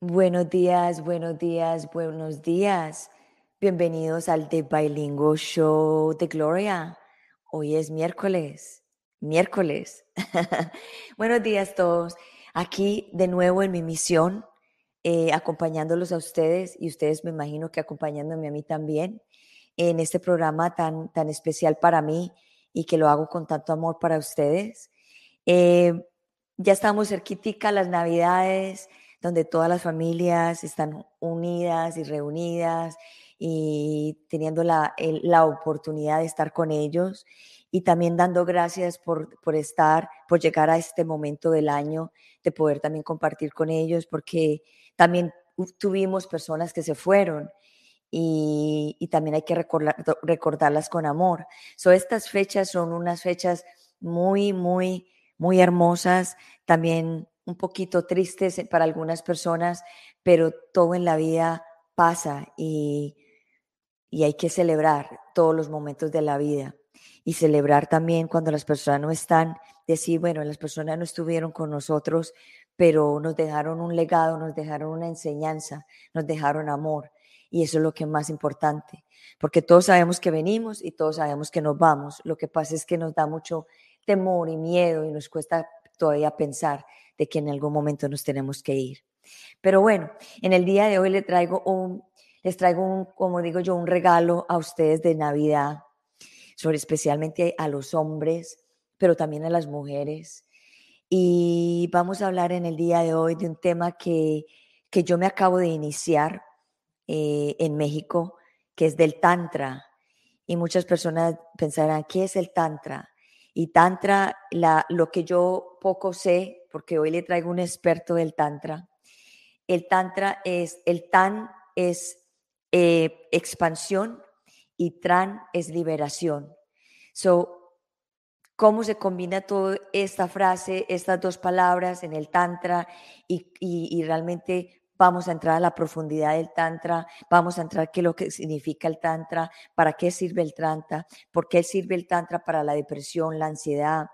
Buenos días, buenos días, buenos días. Bienvenidos al The Bilingual Show de Gloria. Hoy es miércoles, miércoles. buenos días todos. Aquí de nuevo en mi misión, eh, acompañándolos a ustedes y ustedes me imagino que acompañándome a mí también en este programa tan, tan especial para mí y que lo hago con tanto amor para ustedes. Eh, ya estamos cerquitica las navidades, donde todas las familias están unidas y reunidas y teniendo la, la oportunidad de estar con ellos y también dando gracias por, por, estar, por llegar a este momento del año, de poder también compartir con ellos, porque también tuvimos personas que se fueron y, también hay que recordar, recordarlas con amor. So, estas fechas son unas fechas muy, muy, muy hermosas, también un poquito tristes para algunas personas, pero todo en la vida pasa y, y hay que celebrar todos los momentos de la vida y celebrar también cuando las personas no están, decir, bueno, las personas no estuvieron con nosotros, pero nos dejaron un legado, nos dejaron una enseñanza, nos dejaron amor. Y eso es lo que es más importante, porque todos sabemos que venimos y todos sabemos que nos vamos. Lo que pasa es que nos da mucho temor y miedo y nos cuesta todavía pensar de que en algún momento nos tenemos que ir. Pero bueno, en el día de hoy les traigo un, les traigo un, como digo yo, un regalo a ustedes de Navidad, sobre especialmente a los hombres, pero también a las mujeres. Y vamos a hablar en el día de hoy de un tema que, que yo me acabo de iniciar eh, en México, que es del Tantra. Y muchas personas pensarán, ¿qué es el Tantra? Y Tantra, la, lo que yo poco sé, porque hoy le traigo un experto del Tantra. El Tantra es, el Tan es eh, expansión y Tran es liberación. So, ¿cómo se combina toda esta frase, estas dos palabras en el Tantra y, y, realmente vamos a entrar a la profundidad del Tantra, vamos a entrar qué es lo que significa el Tantra, para qué sirve el Tantra, por qué sirve el Tantra para la depresión, la ansiedad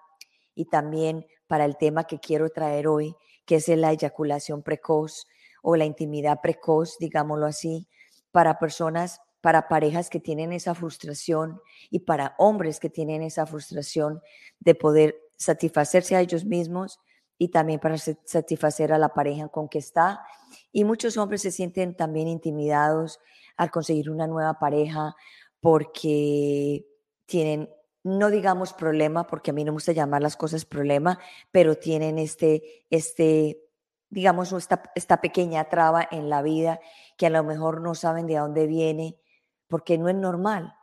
y también para el tema que quiero traer hoy, que es la eyaculación precoz o la intimidad precoz, digámoslo así, para personas, para parejas que tienen esa frustración y para hombres que tienen esa frustración de poder satisfacerse a ellos mismos y también para satisfacer a la pareja con que está. Y muchos hombres se sienten también intimidados al conseguir una nueva pareja porque tienen no digamos problema, porque a mí no me gusta llamar las cosas problema, pero tienen este, este digamos, esta, esta pequeña traba en la vida que a lo mejor no saben de dónde viene, porque no es normal.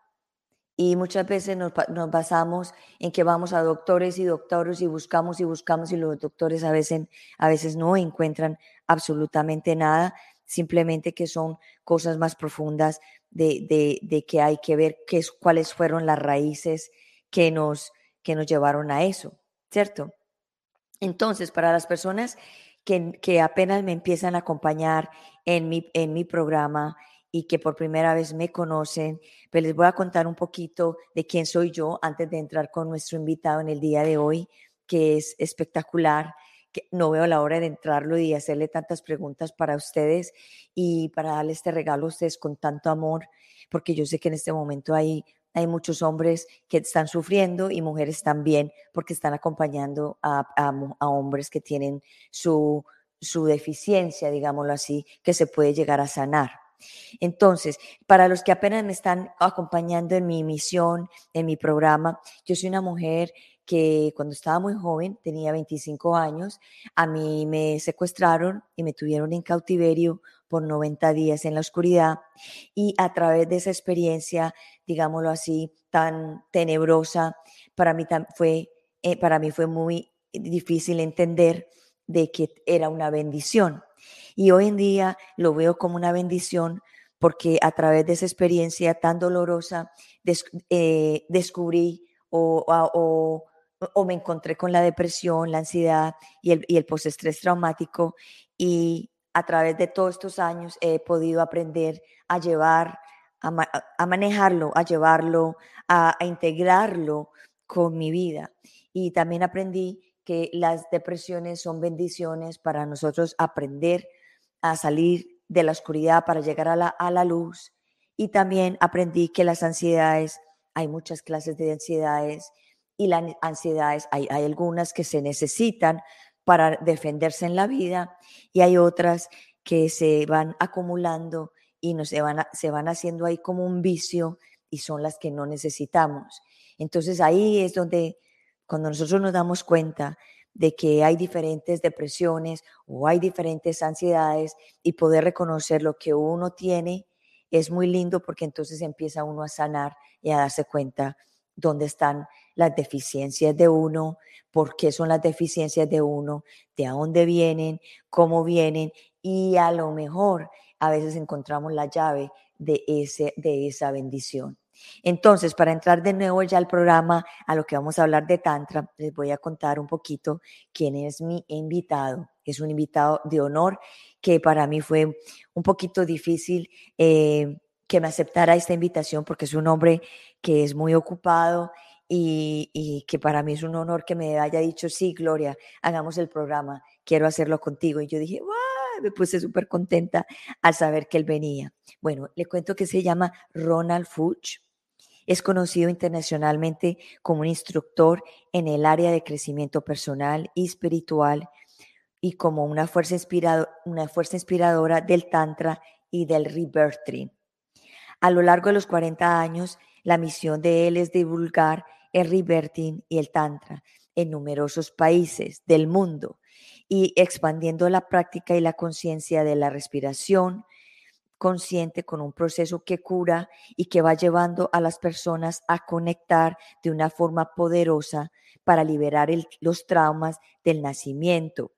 Y muchas veces nos, nos, basamos en que vamos a doctores y doctores y buscamos y buscamos y los doctores a veces, a veces no encuentran absolutamente nada, simplemente que son cosas más profundas de, de, que hay que ver qué, cuáles fueron las raíces que nos, que nos llevaron a eso, ¿cierto? Entonces, para las personas que, que apenas me empiezan a acompañar en mi, en mi programa y que por primera vez me conocen, pues les voy a contar un poquito de quién soy yo antes de entrar con nuestro invitado en el día de hoy, que es espectacular. Que no veo la hora de entrarlo y hacerle tantas preguntas para ustedes y para darle este regalo a ustedes con tanto amor, porque yo sé que en este momento hay hay muchos hombres que están sufriendo y mujeres también porque están acompañando a, hombres que tienen su, su deficiencia, digámoslo así, que se puede llegar a sanar. Entonces, para los que apenas me están acompañando en mi misión, en mi programa, yo soy una mujer que cuando estaba muy joven, tenía 25 años, a mí me secuestraron y me tuvieron en cautiverio por 90 días en la oscuridad. Y a través de esa experiencia, digámoslo así, tan tenebrosa, para mí fue, eh, para mí fue muy difícil entender de que era una bendición. Y hoy en día lo veo como una bendición porque a través de esa experiencia tan dolorosa eh, descubrí o, o, me encontré con la depresión, la ansiedad y el, y el postestrés traumático y a través de todos estos años he podido aprender a llevar a, manejarlo, a llevarlo, a, a integrarlo con mi vida. Y también aprendí que las depresiones son bendiciones para nosotros aprender a salir de la oscuridad para llegar a la, a la luz. Y también aprendí que las ansiedades, hay muchas clases de ansiedades y las ansiedades, hay, hay algunas que se necesitan para defenderse en la vida y hay otras que se van acumulando y no se van, se van haciendo ahí como un vicio y son las que no necesitamos. Entonces ahí es donde cuando nosotros nos damos cuenta de que hay diferentes depresiones o hay diferentes ansiedades y poder reconocer lo que uno tiene es muy lindo porque entonces empieza uno a sanar y a darse cuenta dónde están las deficiencias de uno, por qué son las deficiencias de uno, de dónde vienen, cómo vienen y a lo mejor a veces encontramos la llave de, ese, de esa bendición. Entonces, para entrar de nuevo ya al programa, a lo que vamos a hablar de Tantra, les voy a contar un poquito quién es mi invitado. Es un invitado de honor que para mí fue un poquito difícil eh, que me aceptara esta invitación porque es un hombre que es muy ocupado y, que para mí es un honor que me haya dicho, sí, Gloria, hagamos el programa, quiero hacerlo contigo. Y yo dije, ¡wow! me puse súper contenta al saber que él venía. Bueno, le cuento que se llama Ronald Fuchs. Es conocido internacionalmente como un instructor en el área de crecimiento personal y espiritual y como una fuerza, una fuerza inspiradora del Tantra y del Rebirthing. A lo largo de los 40 años, la misión de él es divulgar el Rebirthing y el Tantra en numerosos países del mundo y expandiendo la práctica y la conciencia de la respiración consciente con un proceso que cura y que va llevando a las personas a conectar de una forma poderosa para liberar los traumas del nacimiento,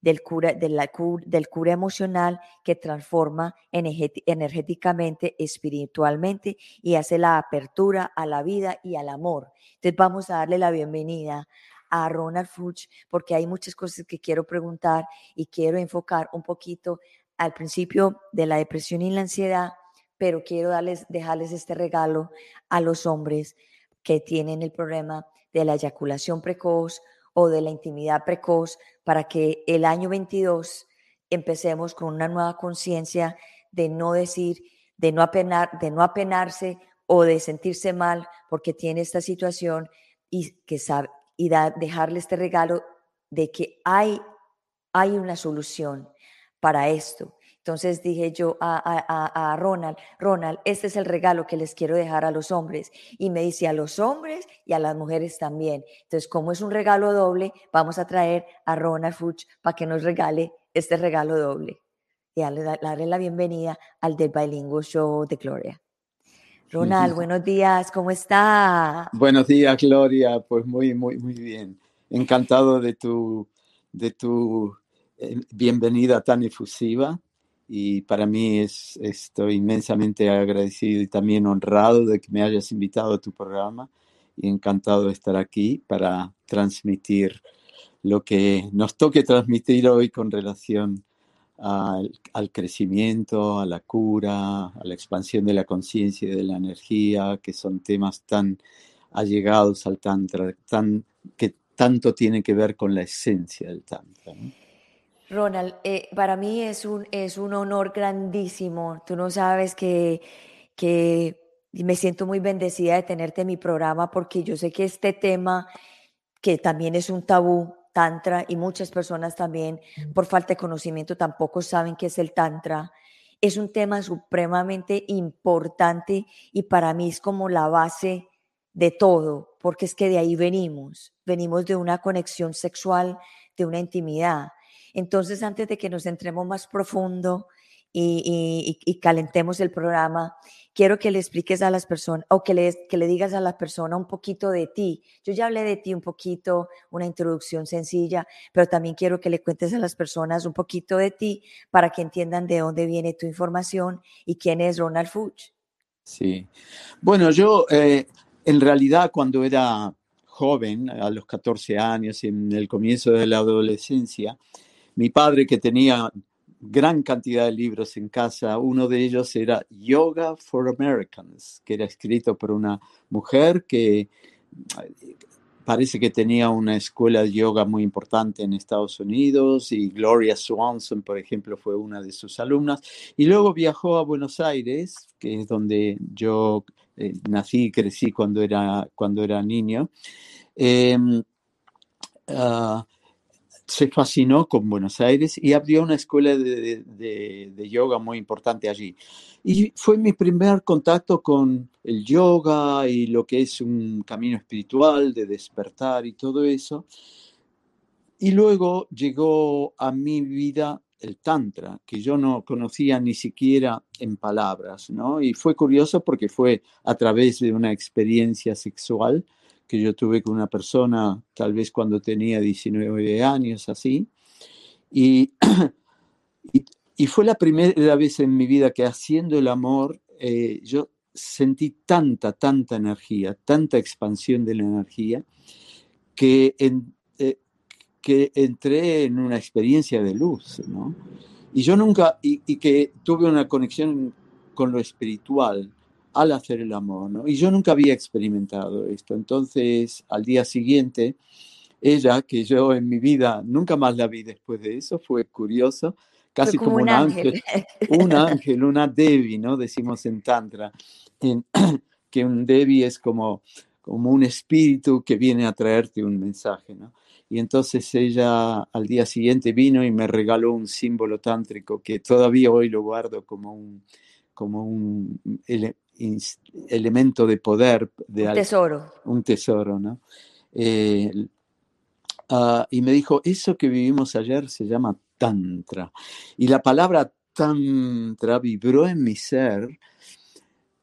del cura, del cura emocional que transforma energéticamente, espiritualmente y hace la apertura a la vida y al amor. Entonces vamos a darle la bienvenida a Ronald Fuchs porque hay muchas cosas que quiero preguntar y quiero enfocar un poquito al principio de la depresión y la ansiedad, pero quiero darles, dejarles este regalo a los hombres que tienen el problema de la eyaculación precoz o de la intimidad precoz para que el año 22 empecemos con una nueva conciencia de no decir, de no, apenar, de no apenarse o de sentirse mal porque tiene esta situación y que sabe, y dejarle este regalo de que hay, hay una solución para esto. Entonces dije yo a, a, Ronald, Ronald, este es el regalo que les quiero dejar a los hombres. Y me dice a los hombres y a las mujeres también. Entonces, como es un regalo doble, vamos a traer a Ronald Fuchs para que nos regale este regalo doble. Y darle, darle la bienvenida al del Bilingual Show de Gloria. Ronald, buenos días, ¿cómo está? Buenos días, Gloria. Pues muy, muy, muy bien. Encantado de tu, de tu bienvenida tan efusiva y para mí es, estoy inmensamente agradecido y también honrado de que me hayas invitado a tu programa y encantado de estar aquí para transmitir lo que nos toque transmitir hoy con relación al, crecimiento, a la cura, a la expansión de la conciencia y de la energía, que son temas tan allegados al Tantra, tan, que tanto tienen que ver con la esencia del Tantra. Ronald, eh, para mí es un, es un honor grandísimo. Tú no sabes que, que me siento muy bendecida de tenerte en mi programa porque yo sé que este tema, que también es un tabú, tantra y muchas personas también por falta de conocimiento tampoco saben qué es el tantra. Es un tema supremamente importante y para mí es como la base de todo, porque es que de ahí venimos, venimos de una conexión sexual, de una intimidad. Entonces, antes de que nos entremos más profundo y, calentemos el programa, quiero que le expliques a las personas o que le, que le digas a la persona un poquito de ti. Yo ya hablé de ti un poquito, una introducción sencilla, pero también quiero que le cuentes a las personas un poquito de ti para que entiendan de dónde viene tu información y quién es Ronald Fuchs. Sí. Bueno, yo eh, en realidad cuando era joven, a los 14 años, en el comienzo de la adolescencia, mi padre que tenía gran cantidad de libros en casa. Uno de ellos era Yoga for Americans, que era escrito por una mujer que parece que tenía una escuela de yoga muy importante en Estados Unidos y Gloria Swanson, por ejemplo, fue una de sus alumnas. Y luego viajó a Buenos Aires, que es donde yo eh, nací y crecí cuando era, cuando era niño. Em, ah, se fascinó con Buenos Aires y abrió una escuela de, yoga muy importante allí. Y fue mi primer contacto con el yoga y lo que es un camino espiritual de despertar y todo eso. Y luego llegó a mi vida el tantra, que yo no conocía ni siquiera en palabras, ¿no? Y fue curioso porque fue a través de una experiencia sexual que yo tuve con una persona, tal vez cuando tenía 19 años, así. Y, y, fue la primera vez en mi vida que haciendo el amor, eh, yo sentí tanta, tanta energía, tanta expansión de la energía, que, eh, que entré en una experiencia de luz, ¿no? Y yo nunca, y que tuve una conexión con lo espiritual, al hacer el amor, ¿no? Y yo nunca había experimentado esto. Entonces, al día siguiente, ella, que yo en mi vida nunca más la vi después de eso, fue curioso, casi como, un ángel. un ángel, una Devi, ¿no? Decimos en Tantra, que un Devi es como, como un espíritu que viene a traerte un mensaje, ¿no? Y entonces ella al día siguiente vino y me regaló un símbolo tántrico que todavía hoy lo guardo como un, como un elemento de poder. De un tesoro. Un tesoro, ¿no? Eh, ah, y me dijo, eso que vivimos ayer se llama tantra. Y la palabra tantra vibró en mi ser.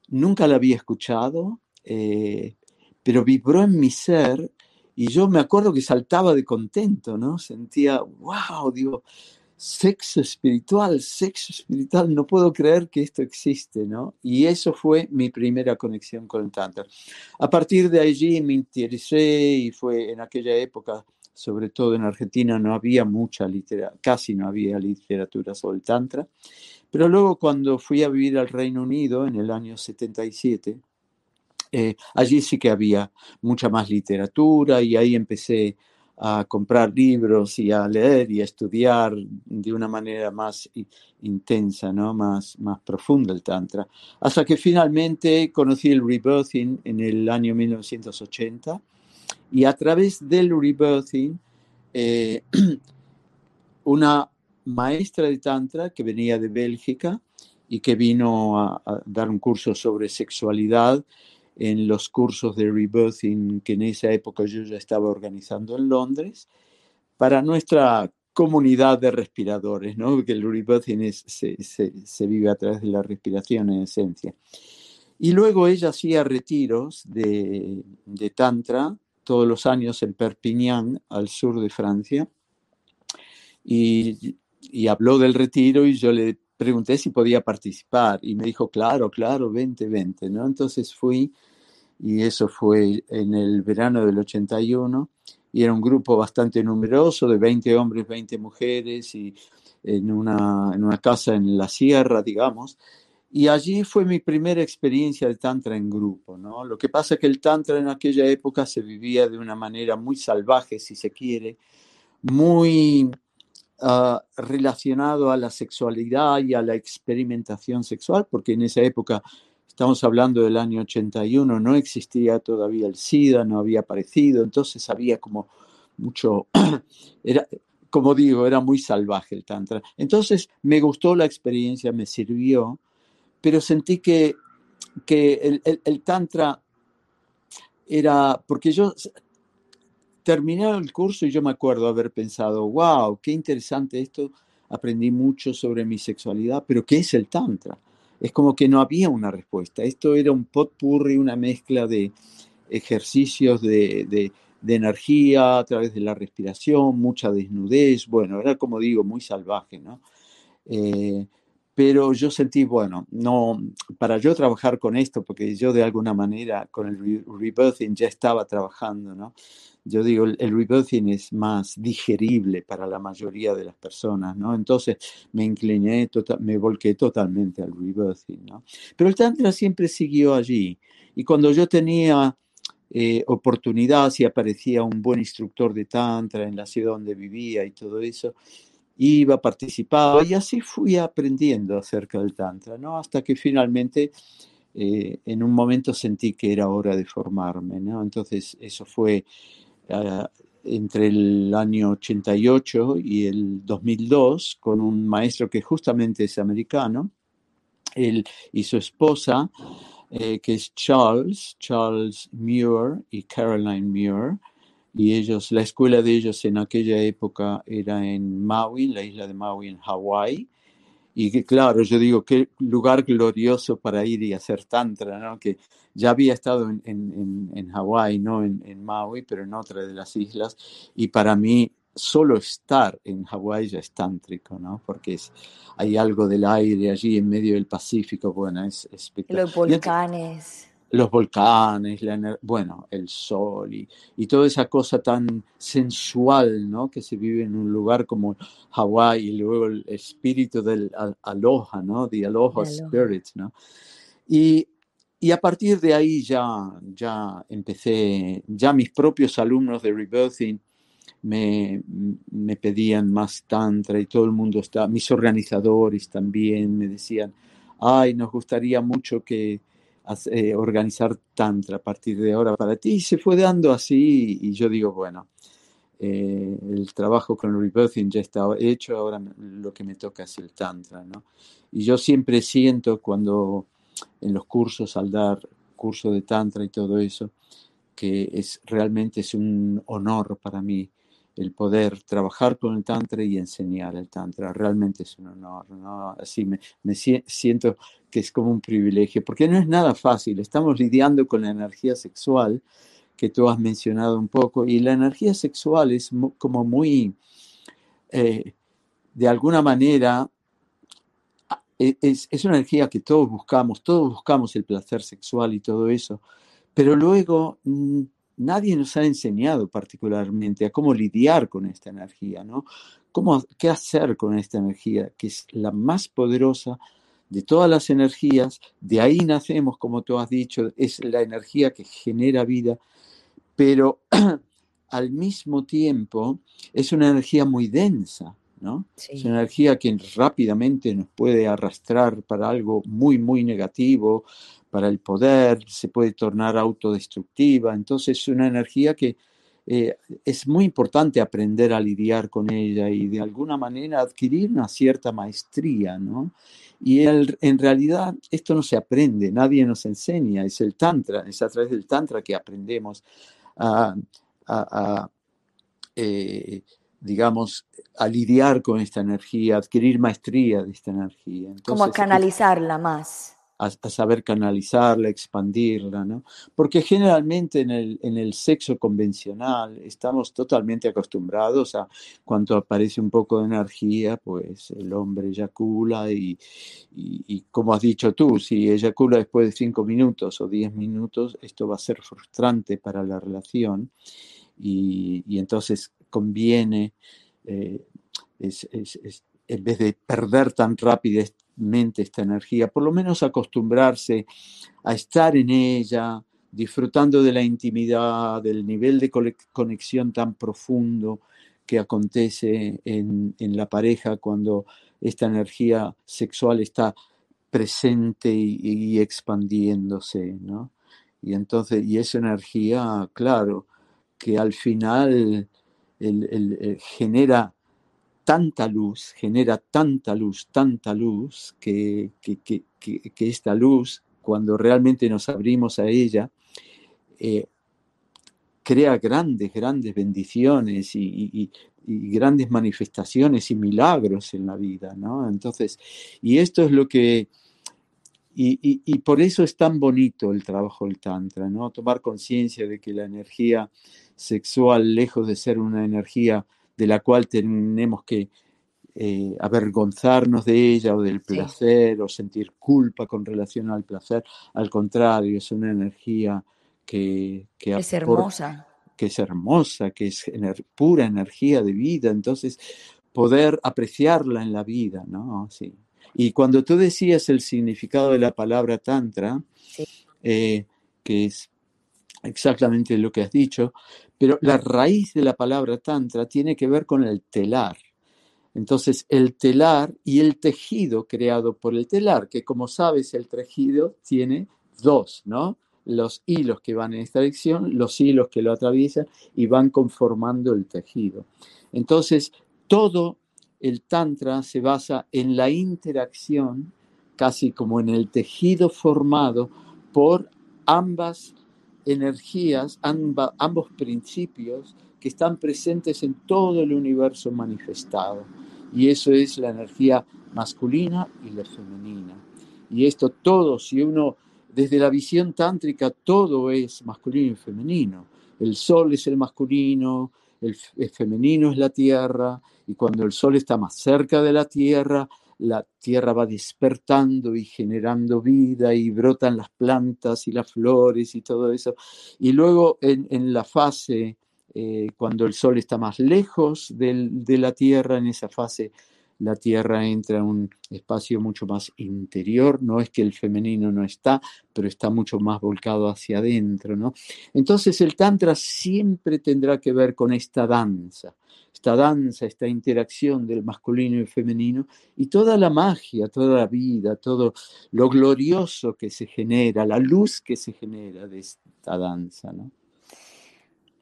Nunca la había escuchado, eh, pero vibró en mi ser y yo me acuerdo que saltaba de contento, ¿no? Sentía, wow, digo, sexo espiritual, sexo espiritual, no puedo creer que esto existe, ¿no? Y eso fue mi primera conexión con el Tantra. A partir de allí me interesé y fue en aquella época, sobre todo en Argentina, no había mucha literatura, casi no había literatura sobre el Tantra. Pero luego cuando fui a vivir al Reino Unido en el año 77, eh, allí sí que había mucha más literatura y ahí empecé a comprar libros y a leer y a estudiar de una manera más intensa, ¿no? más, más profunda el Tantra. Hasta que finalmente conocí el rebirthing en el año 1980 y a través del rebirthing, eh, una maestra de Tantra que venía de Bélgica y que vino a dar un curso sobre sexualidad en los cursos de rebirthing que en esa época yo ya estaba organizando en Londres para nuestra comunidad de respiradores, ¿no? Porque el rebirthing se, se, vive a través de la respiración en esencia. Y luego ella hacía retiros de, de Tantra todos los años en Perpignan, al sur de Francia, y, y habló del retiro y yo le pregunté si podía participar y me dijo, claro, claro, vente, vente, ¿no? Entonces fui y eso fue en el verano del 81 y era un grupo bastante numeroso de 20 hombres, 20 mujeres y en una, en una casa en la sierra, digamos. Y allí fue mi primera experiencia de tantra en grupo, ¿no? Lo que pasa es que el tantra en aquella época se vivía de una manera muy salvaje, si se quiere, muy ah, relacionado a la sexualidad y a la experimentación sexual, porque en esa época Estamos hablando del año 81, no existía todavía el SIDA, no había aparecido, entonces había como mucho, era, como digo, era muy salvaje el Tantra. Entonces me gustó la experiencia, me sirvió, pero sentí que, que el, el Tantra era, porque yo terminé el curso y yo me acuerdo haber pensado, wow, qué interesante esto, aprendí mucho sobre mi sexualidad, pero ¿qué es el Tantra? Es como que no había una respuesta. Esto era un potpurri, una mezcla de ejercicios de, energía a través de la respiración, mucha desnudez, bueno, era como digo, muy salvaje, ¿no? Eh, pero yo sentí, bueno, no, para yo trabajar con esto, porque yo de alguna manera con el rebirthing ya estaba trabajando, ¿no? Yo digo, el, rebirthing es más digerible para la mayoría de las personas, ¿no? Entonces me incliné, tota, me volqué totalmente al rebirthing, ¿no? Pero el Tantra siempre siguió allí. Y cuando yo tenía eh, oportunidad, si aparecía un buen instructor de Tantra en la ciudad donde vivía y todo eso, iba, participaba y así fui aprendiendo acerca del Tantra, ¿no? Hasta que finalmente eh, en un momento sentí que era hora de formarme, ¿no? Entonces eso fue entre el año 88 y el 2002 con un maestro que justamente es americano, él y su esposa, eh, que es Charles, Charles Muir y Caroline Muir, y ellos, la escuela de ellos en aquella época era en Maui, la isla de Maui en Hawái, y que, claro, yo digo, qué lugar glorioso para ir y hacer tantra, ¿no? Que ya había estado en, en, en Hawái, no en, en, Maui, pero en otra de las islas, y para mí solo estar en Hawái ya es tántrico, ¿no? Porque es, hay algo del aire allí en medio del Pacífico, bueno, es espectacular. Los volcanes los volcanes, bueno, el sol y, y, toda esa cosa tan sensual, ¿no? Que se vive en un lugar como Hawái y luego el espíritu del aloha, ¿no? The aloha, spirit, ¿no? Y, y, a partir de ahí ya, ya empecé, ya mis propios alumnos de Rebirthing me, me pedían más tantra y todo el mundo está, mis organizadores también me decían, ay, nos gustaría mucho que eh, organizar tantra a partir de ahora para ti. Y se fue dando así y yo digo, bueno, eh, el trabajo con el rebirthing ya está hecho, ahora lo que me toca es el tantra, ¿no? Y yo siempre siento cuando en los cursos, al dar curso de tantra y todo eso, que es realmente es un honor para mí el poder trabajar con el Tantra y enseñar el Tantra. Realmente es un honor, ¿no? Así me, me, siento que es como un privilegio, porque no es nada fácil. Estamos lidiando con la energía sexual que tú has mencionado un poco, y la energía sexual es como muy, eh, de alguna manera, e, es, es, una energía que todos buscamos, todos buscamos el placer sexual y todo eso, pero luego mm, nadie nos ha enseñado particularmente a cómo lidiar con esta energía, ¿no? ¿Cómo, ¿Qué hacer con esta energía, que es la más poderosa de todas las energías? De ahí nacemos, como tú has dicho, es la energía que genera vida, pero al mismo tiempo es una energía muy densa, ¿no? Es una energía que rápidamente nos puede arrastrar para algo muy, muy negativo, para el poder, se puede tornar autodestructiva. Entonces es una energía que eh, es muy importante aprender a lidiar con ella y de alguna manera adquirir una cierta maestría, ¿no? Y en realidad esto no se aprende, nadie nos enseña, es el Tantra, es a través del Tantra que aprendemos a, eh, digamos, a lidiar con esta energía, adquirir maestría de esta energía. Como a canalizarla más a, saber canalizarla, expandirla, ¿no? Porque generalmente en el, en el sexo convencional estamos totalmente acostumbrados a cuando aparece un poco de energía, pues el hombre eyacula y, y, como has dicho tú, si eyacula después de cinco minutos o diez minutos, esto va a ser frustrante para la relación y, y entonces conviene, eh, en vez de perder tan rápido mente esta energía, por lo menos acostumbrarse a estar en ella, disfrutando de la intimidad, del nivel de conexión tan profundo que acontece en, la pareja cuando esta energía sexual está presente y, expandiéndose, ¿no? Y entonces, y esa energía, claro, que al final genera tanta luz, genera tanta luz, tanta luz, que, que, esta luz, cuando realmente nos abrimos a ella, eh, crea grandes, grandes bendiciones y, grandes manifestaciones y milagros en la vida, ¿no? Entonces, y esto es lo que... Y, y por eso es tan bonito el trabajo del Tantra, ¿no? Tomar conciencia de que la energía sexual, lejos de ser una energía de la cual tenemos que eh, avergonzarnos de ella o del placer o sentir culpa con relación al placer. Al contrario, es una energía que... es hermosa. que es hermosa, que es pura energía de vida, entonces poder apreciarla en la vida, ¿no? Sí. Y cuando tú decías el significado de la palabra tantra, eh, que es exactamente lo que has dicho, pero la raíz de la palabra tantra tiene que ver con el telar. Entonces, el telar y el tejido creado por el telar, que como sabes, el tejido tiene dos, ¿no? Los hilos que van en esta dirección, los hilos que lo atraviesan y van conformando el tejido. Entonces, todo el tantra se basa en la interacción, casi como en el tejido formado por ambas energías, ambos principios que están presentes en todo el universo manifestado. Y eso es la energía masculina y la femenina. Y esto todo, si uno, desde la visión tántrica, todo es masculino y femenino. El sol es el masculino, el, femenino es la tierra, y cuando el sol está más cerca de la tierra, la tierra va despertando y generando vida y brotan las plantas y las flores y todo eso. Y luego en, la fase, eh, cuando el sol está más lejos de la tierra, en esa fase la Tierra entra en un espacio mucho más interior, no es que el femenino no está, pero está mucho más volcado hacia adentro, ¿no? Entonces el Tantra siempre tendrá que ver con esta danza, esta danza, esta interacción del masculino y el femenino y toda la magia, toda la vida, todo lo glorioso que se genera, la luz que se genera de esta danza, ¿no?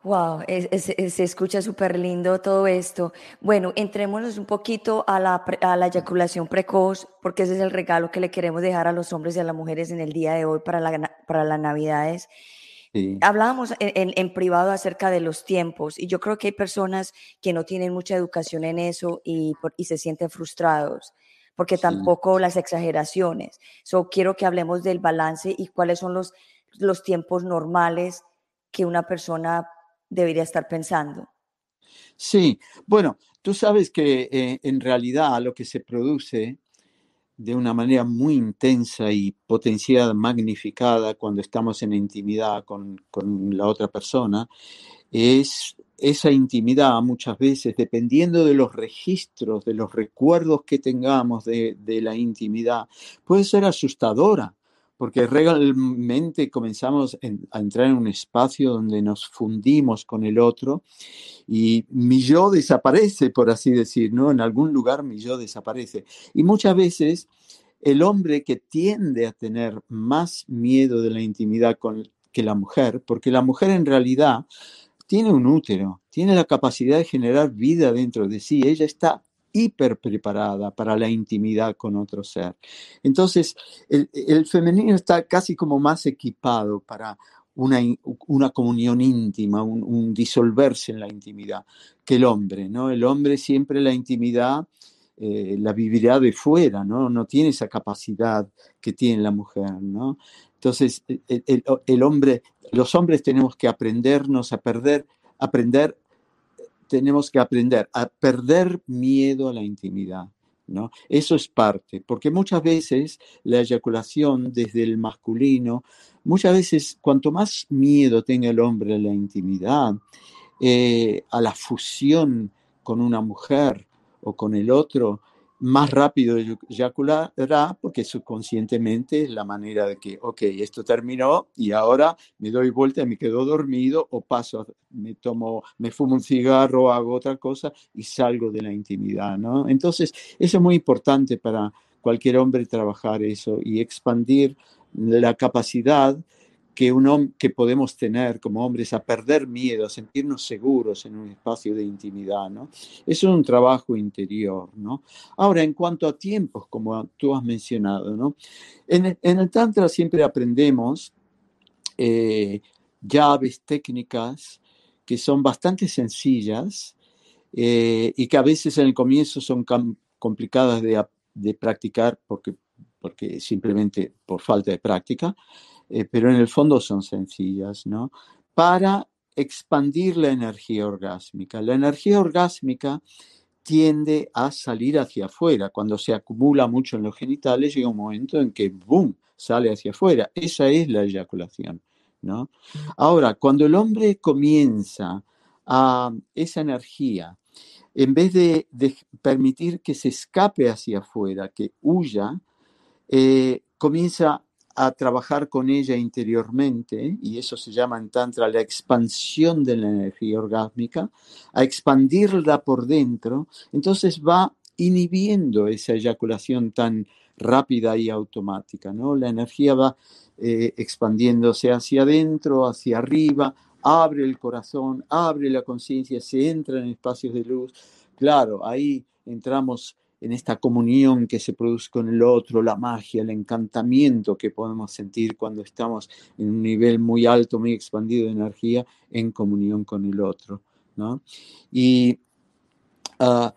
Wow, se escucha súper lindo todo esto. Bueno, entrémonos un poquito a la, a la, eyaculación precoz, porque ese es el regalo que le queremos dejar a los hombres y a las mujeres en el día de hoy para, la, para las navidades. Hablábamos en, en, privado acerca de los tiempos y yo creo que hay personas que no tienen mucha educación en eso y, y se sienten frustrados porque tampoco las exageraciones. So, quiero que hablemos del balance y cuáles son los, los tiempos normales que una persona debería estar pensando. Sí, bueno, tú sabes que eh, en realidad lo que se produce de una manera muy intensa y potenciada, magnificada cuando estamos en intimidad con, la otra persona, es esa intimidad muchas veces, dependiendo de los registros, de los recuerdos que tengamos de, de la intimidad, puede ser asustadora porque realmente comenzamos a entrar en un espacio donde nos fundimos con el otro y mi yo desaparece, por así decir, ¿no? En algún lugar mi yo desaparece. Y muchas veces el hombre que tiende a tener más miedo de la intimidad que la mujer, porque la mujer en realidad tiene un útero, tiene la capacidad de generar vida dentro de sí, ella está hiper preparada para la intimidad con otro ser. Entonces, el, femenino está casi como más equipado para una, una comunión íntima, un, disolverse en la intimidad que el hombre, ¿no? El hombre siempre la intimidad eh, la vivirá de fuera, ¿no? No tiene esa capacidad que tiene la mujer, ¿no? Entonces, el, el hombre, los hombres tenemos que aprendernos a perder, aprender tenemos que aprender a perder miedo a la intimidad. ¿no? Eso es parte, porque muchas veces la eyaculación desde el masculino, muchas veces cuanto más miedo tenga el hombre a la intimidad, eh, a la fusión con una mujer o con el otro, más rápido eyaculará porque subconscientemente es la manera de que, ok, esto terminó y ahora me doy vuelta y me quedo dormido o paso, me tomo, me fumo un cigarro, hago otra cosa y salgo de la intimidad, ¿no? Entonces, eso es muy importante para cualquier hombre trabajar eso y expandir la capacidad que, un, que podemos tener como hombres a perder miedo, a sentirnos seguros en un espacio de intimidad, ¿no? es un trabajo interior, ¿no? Ahora, en cuanto a tiempos, como tú has mencionado, ¿no? En, el Tantra siempre aprendemos eh, llaves técnicas que son bastante sencillas eh, y que a veces en el comienzo son complicadas de, de practicar porque, porque simplemente por falta de práctica, eh, pero en el fondo son sencillas, ¿no? Para expandir la energía orgásmica. La energía orgásmica tiende a salir hacia afuera. Cuando se acumula mucho en los genitales, llega un momento en que, ¡boom!, sale hacia afuera. Esa es la eyaculación. ¿no? Ahora, cuando el hombre comienza a esa energía, en vez de, permitir que se escape hacia afuera, que huya, eh, comienza a trabajar con ella interiormente, y eso se llama en Tantra la expansión de la energía orgásmica, a expandirla por dentro, entonces va inhibiendo esa eyaculación tan rápida y automática, ¿no? La energía va eh, expandiéndose hacia adentro, hacia arriba, abre el corazón, abre la conciencia, se entra en espacios de luz. Claro, ahí entramos en esta comunión que se produce con el otro, la magia, el encantamiento que podemos sentir cuando estamos en un nivel muy alto, muy expandido de energía, en comunión con el otro. ¿no? Y uh,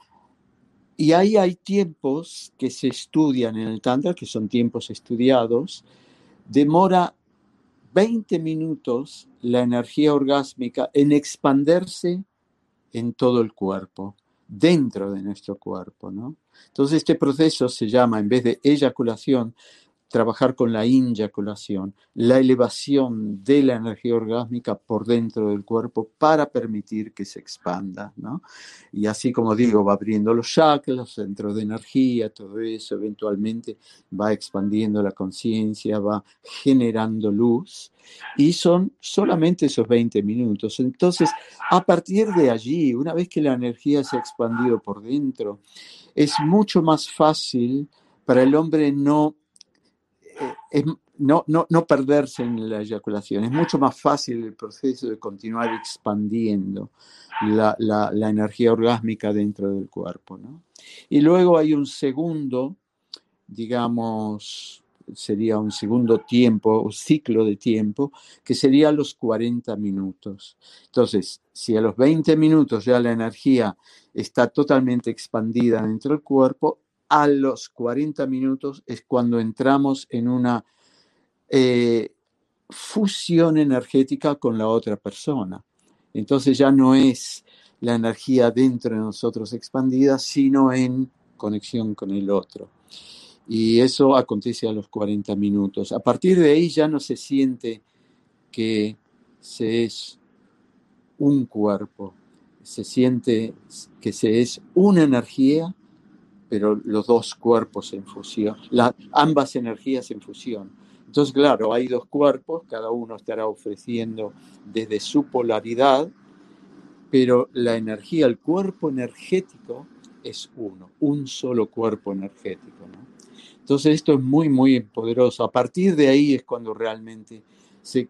y ahí hay tiempos que se estudian en el Tantra, que son tiempos estudiados. Demora 20 minutos la energía orgásmica en expandirse en todo el cuerpo, dentro de nuestro cuerpo, ¿no? Entonces este proceso se llama, en vez de eyaculación, trabajar con la inyaculación, la elevación de la energía orgásmica por dentro del cuerpo para permitir que se expanda, ¿no? Y así como digo, va abriendo los chakras, los centros de energía, todo eso, eventualmente va expandiendo la conciencia, va generando luz, y son solamente esos 20 minutos. Entonces, a partir de allí, una vez que la energía se ha expandido por dentro, es mucho más fácil para el hombre no es no, no, no, perderse en la eyaculación. Es mucho más fácil el proceso de continuar expandiendo la, la, la energía orgásmica dentro del cuerpo. ¿no? Y luego hay un segundo, digamos, sería un segundo tiempo, un ciclo de tiempo, que sería los 40 minutos. Entonces, si a los 20 minutos ya la energía está totalmente expandida dentro del cuerpo, a los 40 minutos es cuando entramos en una eh, fusión energética con la otra persona. Entonces ya no es la energía dentro de nosotros expandida, sino en conexión con el otro. Y eso acontece a los 40 minutos. A partir de ahí ya no se siente que se es un cuerpo, se siente que se es una energía pero los dos cuerpos en fusión, ambas energías en fusión. Entonces, claro, hay dos cuerpos, cada uno estará ofreciendo desde su polaridad, pero la energía, el cuerpo energético es uno, un solo cuerpo energético. Entonces, esto es muy, muy poderoso. A partir de ahí es cuando realmente se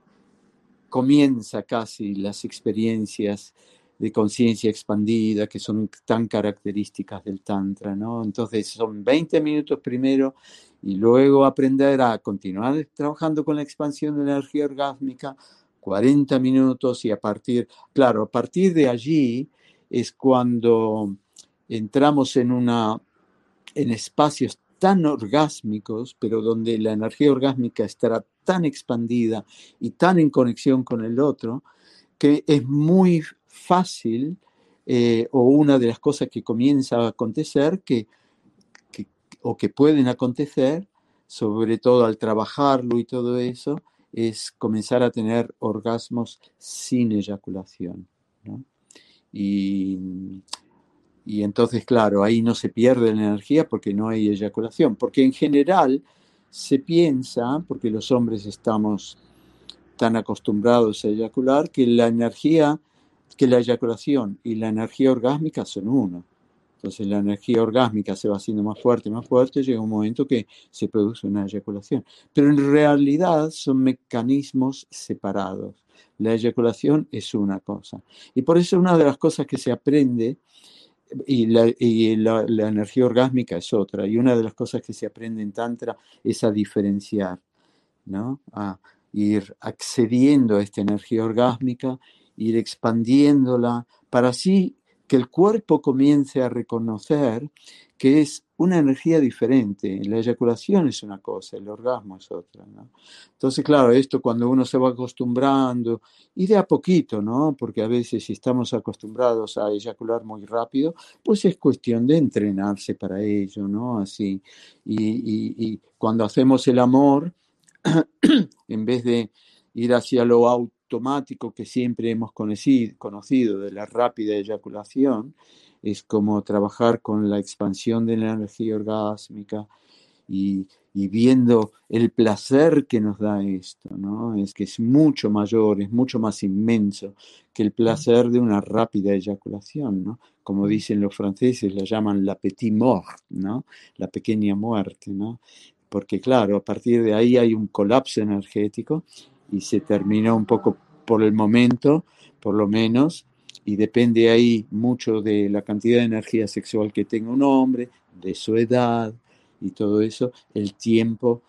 comienza casi las experiencias de conciencia expandida que son tan características del Tantra, ¿no? Entonces son 20 minutos primero y luego aprender a continuar trabajando con la expansión de la energía orgásmica, 40 minutos y a partir, claro, a partir de allí es cuando entramos en una en espacios tan orgásmicos, pero donde la energía orgásmica estará tan expandida y tan en conexión con el otro, que es muy fácil eh, o una de las cosas que comienza a acontecer que, o que pueden acontecer, sobre todo al trabajarlo y todo eso, es comenzar a tener orgasmos sin eyaculación. Y, y entonces, claro, ahí no se pierde la energía porque no hay eyaculación, porque en general se piensa, porque los hombres estamos tan acostumbrados a eyacular, que la energía que la eyaculación y la energía orgásmica son uno. Entonces la energía orgásmica se va haciendo más fuerte, más fuerte, llega un momento que se produce una eyaculación. Pero en realidad son mecanismos separados. La eyaculación es una cosa. Y por eso una de las cosas que se aprende, y la, la energía orgásmica es otra, y una de las cosas que se aprende en Tantra es a diferenciar, ¿no? A ir accediendo a esta energía orgásmica ir expandiéndola, para así que el cuerpo comience a reconocer que es una energía diferente. La eyaculación es una cosa, el orgasmo es otra. Entonces, claro, esto cuando uno se va acostumbrando, y de a poquito, ¿no? Porque a veces si estamos acostumbrados a eyacular muy rápido, pues es cuestión de entrenarse para ello, ¿no? Así. y cuando hacemos el amor, en vez de ir hacia lo automático que siempre hemos conocido, conocido de la rápida eyaculación, es como trabajar con la expansión de la energía orgásmica y, y, viendo el placer que nos da esto, ¿no? Es que es mucho mayor, es mucho más inmenso que el placer de una rápida eyaculación, ¿no? Como dicen los franceses, la llaman la petite mort, ¿no? La pequeña muerte, ¿no? Porque claro, a partir de ahí hay un colapso energético y se terminó un poco por el momento, por lo menos, y depende ahí mucho de la cantidad de energía sexual que tenga un hombre, de su edad y todo eso, el tiempo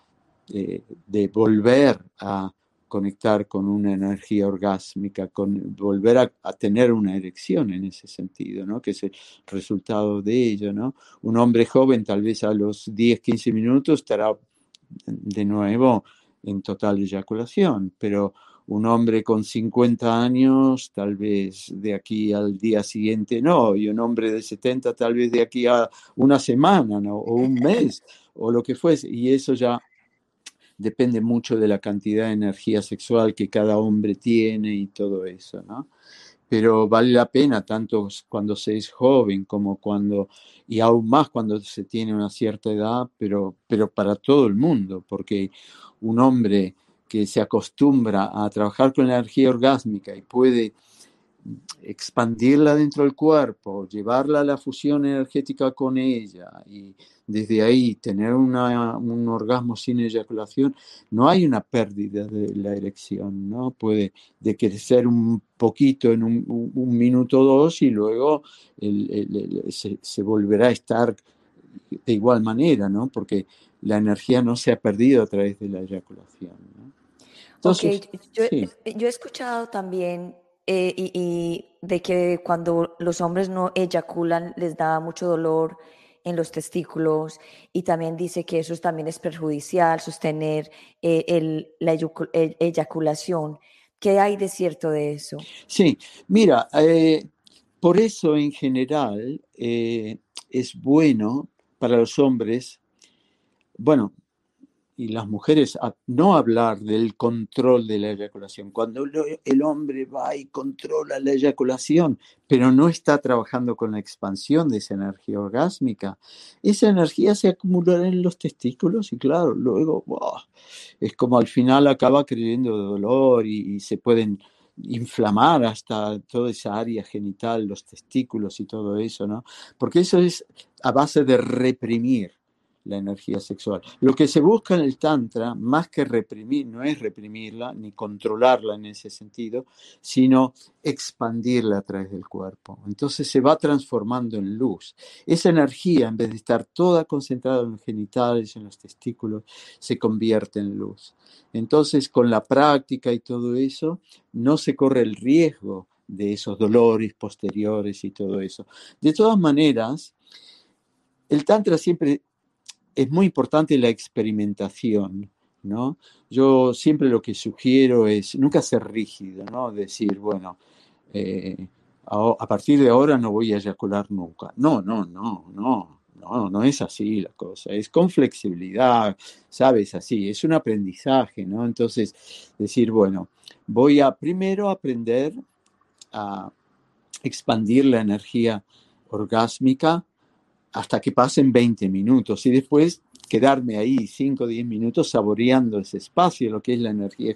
eh, de volver a conectar con una energía orgásmica, con volver a, tener una erección en ese sentido, ¿no? que es el resultado de ello. ¿no? Un hombre joven tal vez a los 10, 15 minutos estará de nuevo en total eyaculación, pero un hombre con 50 años, tal vez de aquí al día siguiente no, y un hombre de 70 tal vez de aquí a una semana, ¿no? O un mes, o lo que fuese, y eso ya depende mucho de la cantidad de energía sexual que cada hombre tiene y todo eso, ¿no? Pero vale la pena tanto cuando se es joven como cuando, y aún más cuando se tiene una cierta edad, pero, pero para todo el mundo, porque un hombre que se acostumbra a trabajar con energía orgásmica y puede expandirla dentro del cuerpo, llevarla a la fusión energética con ella y desde ahí tener una, un orgasmo sin eyaculación, no hay una pérdida de la erección, ¿no? Puede decrecer un poquito en un, un, minuto o dos y luego el, el, se, se, volverá a estar de igual manera, ¿no? Porque la energía no se ha perdido a través de la eyaculación. ¿no? Entonces, okay. yo, sí. yo, he escuchado también eh, y, y, de que cuando los hombres no eyaculan les da mucho dolor en los testículos y también dice que eso también es perjudicial, sostener eh, el, la eyaculación. ¿Qué hay de cierto de eso? Sí, mira, eh, por eso en general eh, es bueno para los hombres, bueno, y las mujeres no hablar del control de la eyaculación. Cuando el hombre va y controla la eyaculación, pero no está trabajando con la expansión de esa energía orgásmica, esa energía se acumulará en los testículos y claro, luego es como al final acaba creyendo dolor y, y se pueden inflamar hasta toda esa área genital, los testículos y todo eso, ¿no? Porque eso es a base de reprimir la energía sexual. Lo que se busca en el Tantra, más que reprimir, no es reprimirla ni controlarla en ese sentido, sino expandirla a través del cuerpo. Entonces se va transformando en luz. Esa energía, en vez de estar toda concentrada en los genitales, en los testículos, se convierte en luz. Entonces, con la práctica y todo eso, no se corre el riesgo de esos dolores posteriores y todo eso. De todas maneras, el Tantra siempre es muy importante la experimentación, ¿no? Yo siempre lo que sugiero es nunca ser rígido, ¿no? Decir, bueno, eh, a, partir de ahora no voy a eyacular nunca. No, no, no, no, no, no es así la cosa, es con flexibilidad, ¿sabes? Así, es un aprendizaje, ¿no? Entonces, decir, bueno, voy a primero aprender a expandir la energía orgásmica hasta que pasen 20 minutos y después quedarme ahí 5 o 10 minutos saboreando ese espacio, lo que es la energía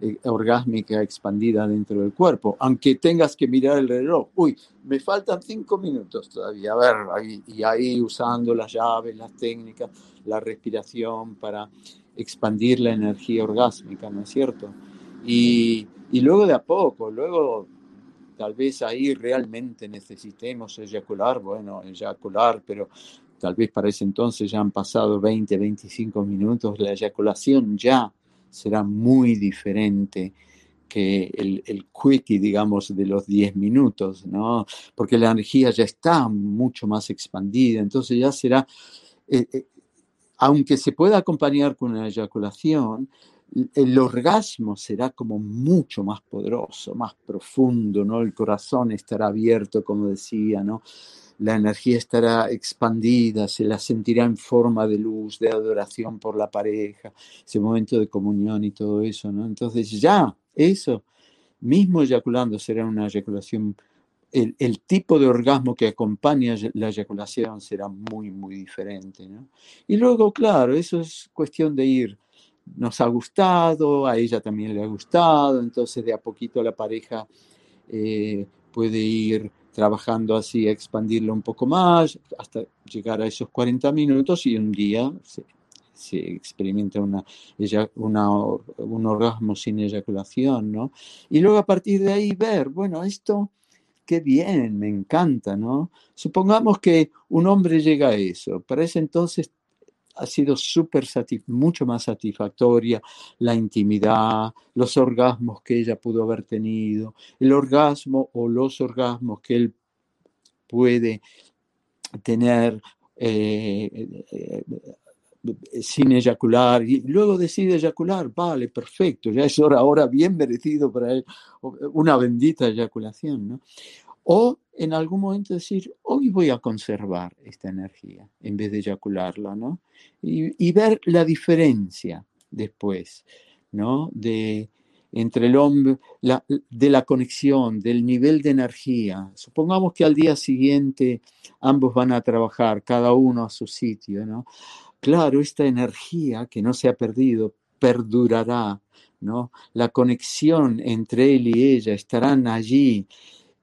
eh, orgásmica expandida dentro del cuerpo, aunque tengas que mirar el reloj, uy, me faltan 5 minutos todavía, a ver, ahí, y ahí usando las llaves, las técnicas, la respiración para expandir la energía orgásmica, ¿no es cierto? Y, y luego de a poco, luego tal vez ahí realmente necesitemos eyacular, bueno, eyacular, pero tal vez para ese entonces ya han pasado 20, 25 minutos, la eyaculación ya será muy diferente que el, el quickie, digamos, de los 10 minutos, ¿no? Porque la energía ya está mucho más expandida, entonces ya será, eh, eh, aunque se pueda acompañar con una eyaculación, el orgasmo será como mucho más poderoso, más profundo, ¿no? El corazón estará abierto, como decía, ¿no? la energía estará expandida, se la sentirá en forma de luz, de adoración por la pareja, ese momento de comunión y todo eso, ¿no? Entonces ya, eso, mismo eyaculando será una eyaculación, el, tipo de orgasmo que acompaña la eyaculación será muy, muy diferente, ¿no? Y luego, claro, eso es cuestión de ir nos ha gustado, a ella también le ha gustado, entonces de a poquito la pareja eh, puede ir trabajando así, expandirlo un poco más, hasta llegar a esos 40 minutos y un día se, experimenta una, una, un orgasmo sin eyaculación, ¿no? Y luego a partir de ahí ver, bueno, esto, qué bien, me encanta, ¿no? Supongamos que un hombre llega a eso, para ese entonces ha sido súper mucho más satisfactoria la intimidad, los orgasmos que ella pudo haber tenido, el orgasmo o los orgasmos que él puede tener eh, eh, sin eyacular y luego decide eyacular, vale, perfecto, ya es hora, ahora bien merecido para él, una bendita eyaculación, ¿no? O en algún momento decir, hoy voy a conservar esta energía en vez de eyacularla, ¿no? Y, ver la diferencia después, ¿no? De, entre el hombre, de la conexión, del nivel de energía. Supongamos que al día siguiente ambos van a trabajar, cada uno a su sitio, ¿no? Claro, esta energía que no se ha perdido perdurará, ¿no? La conexión entre él y ella estarán allí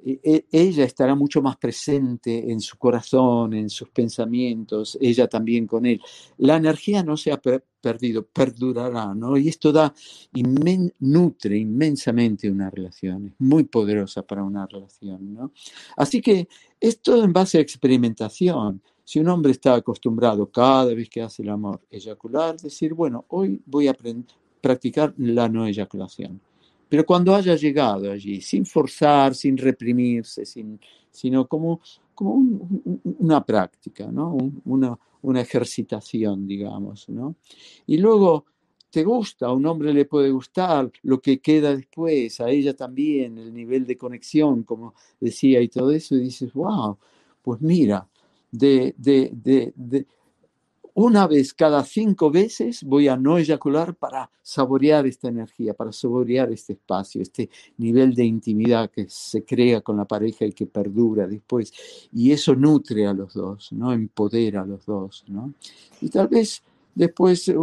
ella estará mucho más presente en su corazón, en sus pensamientos, ella también con él. La energía no se ha perdido, perdurará, ¿no? Y esto da, nutre inmensamente una relación, es muy poderosa para una relación, ¿no? Así que es todo en base a experimentación. Si un hombre está acostumbrado cada vez que hace el amor eyacular, decir, bueno, hoy voy a practicar la no eyaculación pero cuando haya llegado allí, sin forzar, sin reprimirse, sin, sino como, como una práctica, ¿no? una, una, ejercitación, digamos. ¿no? Y luego te gusta, a un hombre le puede gustar lo que queda después, a ella también, el nivel de conexión, como decía, y todo eso, y dices, wow, pues mira, de, de, de, una vez cada cinco veces voy a no eyacular para saborear esta energía, para saborear este espacio, este nivel de intimidad que se crea con la pareja y que perdura después. Y eso nutre a los dos, ¿no? Empodera a los dos, ¿no? Y tal vez después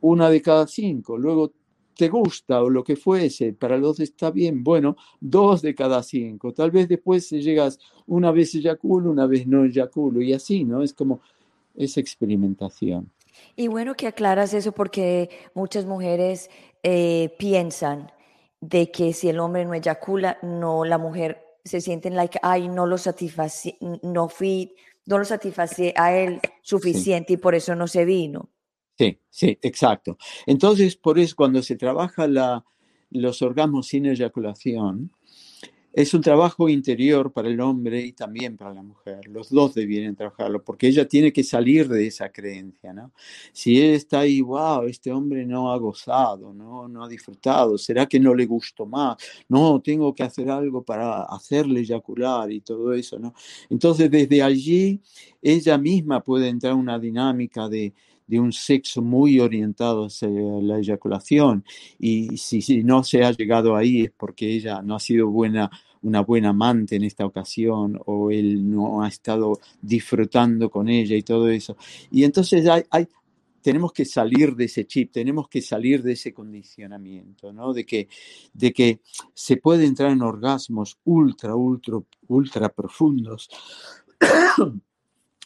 una de cada cinco, luego te gusta o lo que fuese, para los está bien, bueno, dos de cada cinco, tal vez después llegas una vez eyaculo, una vez no eyaculo, y así, ¿no? Es como esa experimentación. Y bueno que aclaras eso porque muchas mujeres eh, piensan de que si el hombre no eyacula, no, la mujer se sienten like, ay, no lo satisface, no fui, no lo satisface a él suficiente y por eso no se vino. Sí, sí, exacto. Entonces, por eso cuando se trabaja la, los orgasmos sin eyaculación, es un trabajo interior para el hombre y también para la mujer. Los dos debieran trabajarlo porque ella tiene que salir de esa creencia, ¿no? Si él está ahí, wow, este hombre no ha gozado, no, no ha disfrutado, ¿será que no le gustó más? No, tengo que hacer algo para hacerle eyacular y todo eso, ¿no? Entonces, desde allí, ella misma puede entrar en una dinámica de, de un sexo muy orientado hacia la eyaculación. Y si, si, no se ha llegado ahí es porque ella no ha sido buena, una buena amante en esta ocasión o él no ha estado disfrutando con ella y todo eso. Y entonces hay, tenemos que salir de ese chip, tenemos que salir de ese condicionamiento, ¿no? De que, de que se puede entrar en orgasmos ultra, ultra, ultra profundos.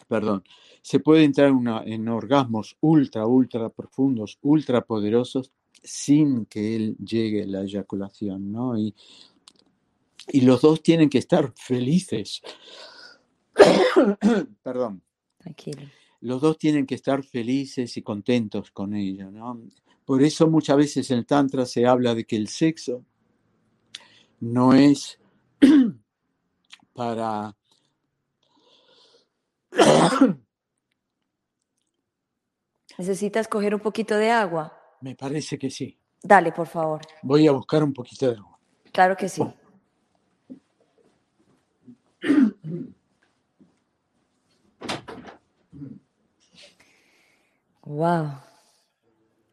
Perdón, se puede entrar en orgasmos ultra, ultra profundos, ultra poderosos, sin que él llegue a la eyaculación, ¿no? Y, y los dos tienen que estar felices. Perdón. Tranquilo. Los dos tienen que estar felices y contentos con ello, ¿no? Por eso muchas veces en el Tantra se habla de que el sexo no es para ¿Necesitas coger un poquito de agua? Me parece que sí. Dale, por favor. Voy a buscar un poquito de agua. Claro que sí. Wow.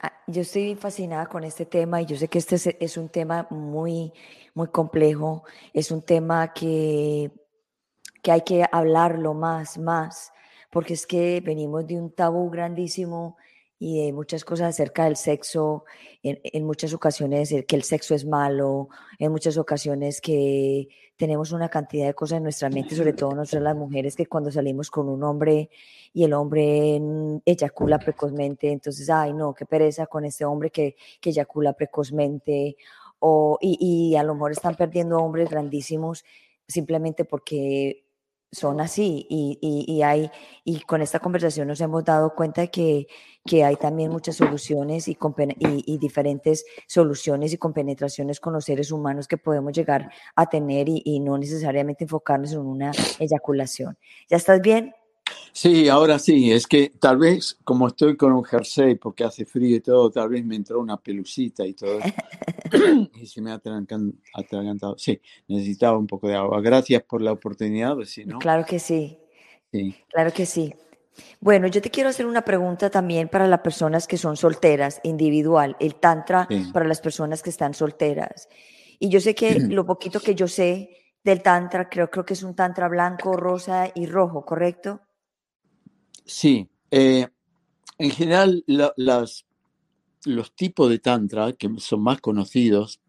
Ah, yo estoy fascinada con este tema y yo sé que este es un tema muy, muy complejo, es un tema que, que hay que hablarlo más, más porque es que venimos de un tabú grandísimo y de muchas cosas acerca del sexo, en, muchas ocasiones que el sexo es malo, en muchas ocasiones que tenemos una cantidad de cosas en nuestra mente, sobre todo nosotras las mujeres, que cuando salimos con un hombre y el hombre eyacula precozmente, entonces, ay no, qué pereza con este hombre que, que eyacula precozmente, o, y, y a lo mejor están perdiendo hombres grandísimos simplemente porque son así y, y, hay, y con esta conversación nos hemos dado cuenta que, que hay también muchas soluciones y, y, diferentes soluciones y compenetraciones con los seres humanos que podemos llegar a tener y, no necesariamente enfocarnos en una eyaculación. ¿Ya estás bien? Sí, ahora sí, es que tal vez como estoy con un jersey porque hace frío y todo, tal vez me entró una pelucita y todo. y se me ha atragantado. Sí, necesitaba un poco de agua. Gracias por la oportunidad, pues si no. Claro que sí. Sí. Claro que sí. Bueno, yo te quiero hacer una pregunta también para las personas que son solteras, individual, el tantra para las personas que están solteras. Y yo sé que lo poquito que yo sé del tantra, creo, creo que es un tantra blanco, rosa y rojo, ¿correcto? Sí, eh, en general los tipos de tantra que son más conocidos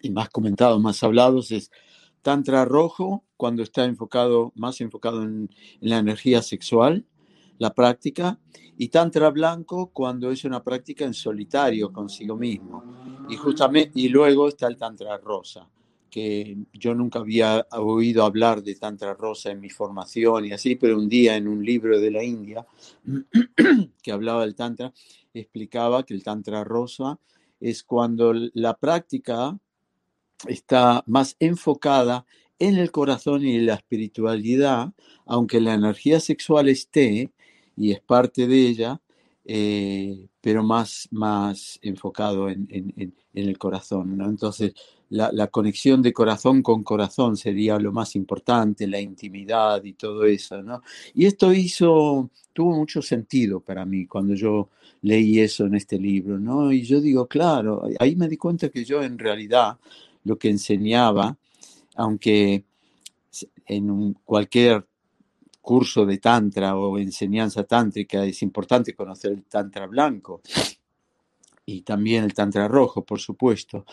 y más comentados, más hablados es tantra rojo cuando está enfocado más enfocado en, la energía sexual, la práctica, y tantra blanco cuando es una práctica en solitario consigo mismo. Y justamente y luego está el tantra rosa que yo nunca había oído hablar de Tantra Rosa en mi formación y así, pero un día en un libro de la India que hablaba del Tantra, explicaba que el Tantra Rosa es cuando la práctica está más enfocada en el corazón y en la espiritualidad, aunque la energía sexual esté y es parte de ella, eh, pero más, más enfocado en, en, el corazón. ¿no? Entonces, la, conexión de corazón con corazón sería lo más importante, la intimidad y todo eso, ¿no? Y esto hizo, tuvo mucho sentido para mí cuando yo leí eso en este libro, ¿no? Y yo digo, claro, ahí me di cuenta que yo en realidad lo que enseñaba, aunque en cualquier curso de tantra o enseñanza tántrica es importante conocer el tantra blanco y también el tantra rojo, por supuesto,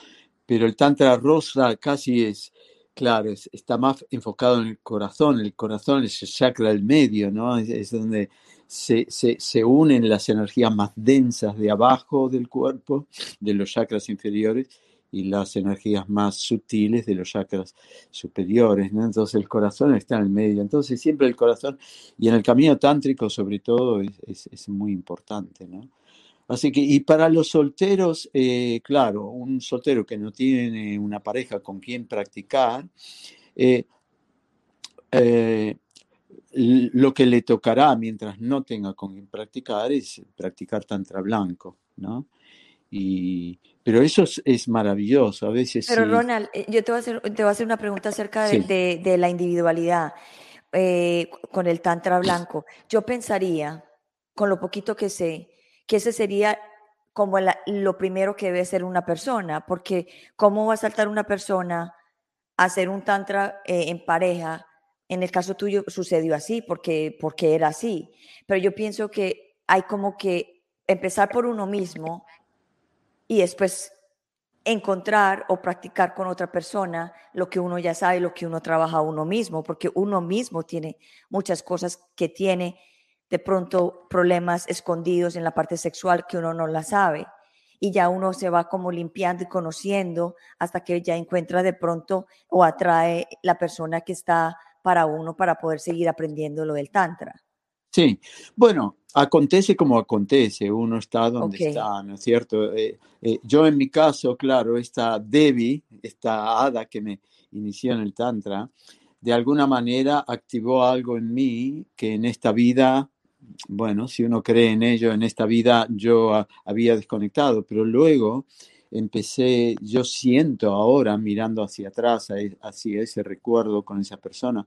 pero el Tantra rosa casi es, claro, está más enfocado en el corazón. El corazón es el chakra del medio, ¿no? Es, donde se, se, unen las energías más densas de abajo del cuerpo, de los chakras inferiores, y las energías más sutiles de los chakras superiores. Entonces el corazón está en el medio. Entonces siempre el corazón, y en el camino tántrico sobre todo, es, es, es muy importante, ¿no? Así que, y para los solteros, eh, claro, un soltero que no tiene una pareja con quien practicar, eh, eh, lo que le tocará mientras no tenga con quien practicar es practicar tantra blanco, ¿no? Y, pero eso es, maravilloso. A veces. Pero Ronald, yo te voy a hacer, te voy a hacer una pregunta acerca de, de la individualidad con el tantra blanco. Yo pensaría, con lo poquito que sé, que ese sería como lo primero que debe ser una persona, porque ¿cómo va a saltar una persona a hacer un tantra eh, en pareja? En el caso tuyo sucedió así, porque, porque era así, pero yo pienso que hay como que empezar por uno mismo y después encontrar o practicar con otra persona lo que uno ya sabe, lo que uno trabaja uno mismo, porque uno mismo tiene muchas cosas que tiene de pronto problemas escondidos en la parte sexual que uno no la sabe. Y ya uno se va como limpiando y conociendo hasta que ya encuentra de pronto o atrae la persona que está para uno para poder seguir aprendiendo lo del tantra. Sí, bueno, acontece como acontece, uno está donde está, ¿no es cierto? Eh, eh, yo en mi caso, claro, esta Debbie, esta hada que me inició en el Tantra, de alguna manera activó algo en mí que en esta vida bueno, si uno cree en ello, en esta vida yo había desconectado, pero luego empecé, yo siento ahora, mirando hacia atrás, e, hacia ese recuerdo con esa persona,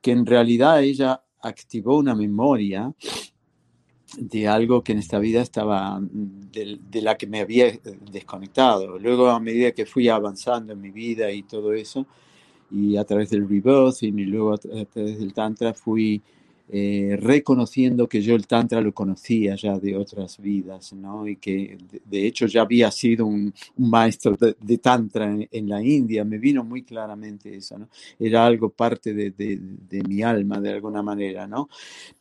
que en realidad ella activó una memoria de algo que en esta vida estaba, de, de, la que me había desconectado. Luego, a medida que fui avanzando en mi vida y todo eso, y a través del rebirthing y luego a, través del Tantra, fui eh, reconociendo que yo el Tantra lo conocía ya de otras vidas, ¿no? Y que de, hecho ya había sido un, maestro de, Tantra en, en, la India, me vino muy claramente eso, ¿no? Era algo parte de, de mi alma de alguna manera, ¿no?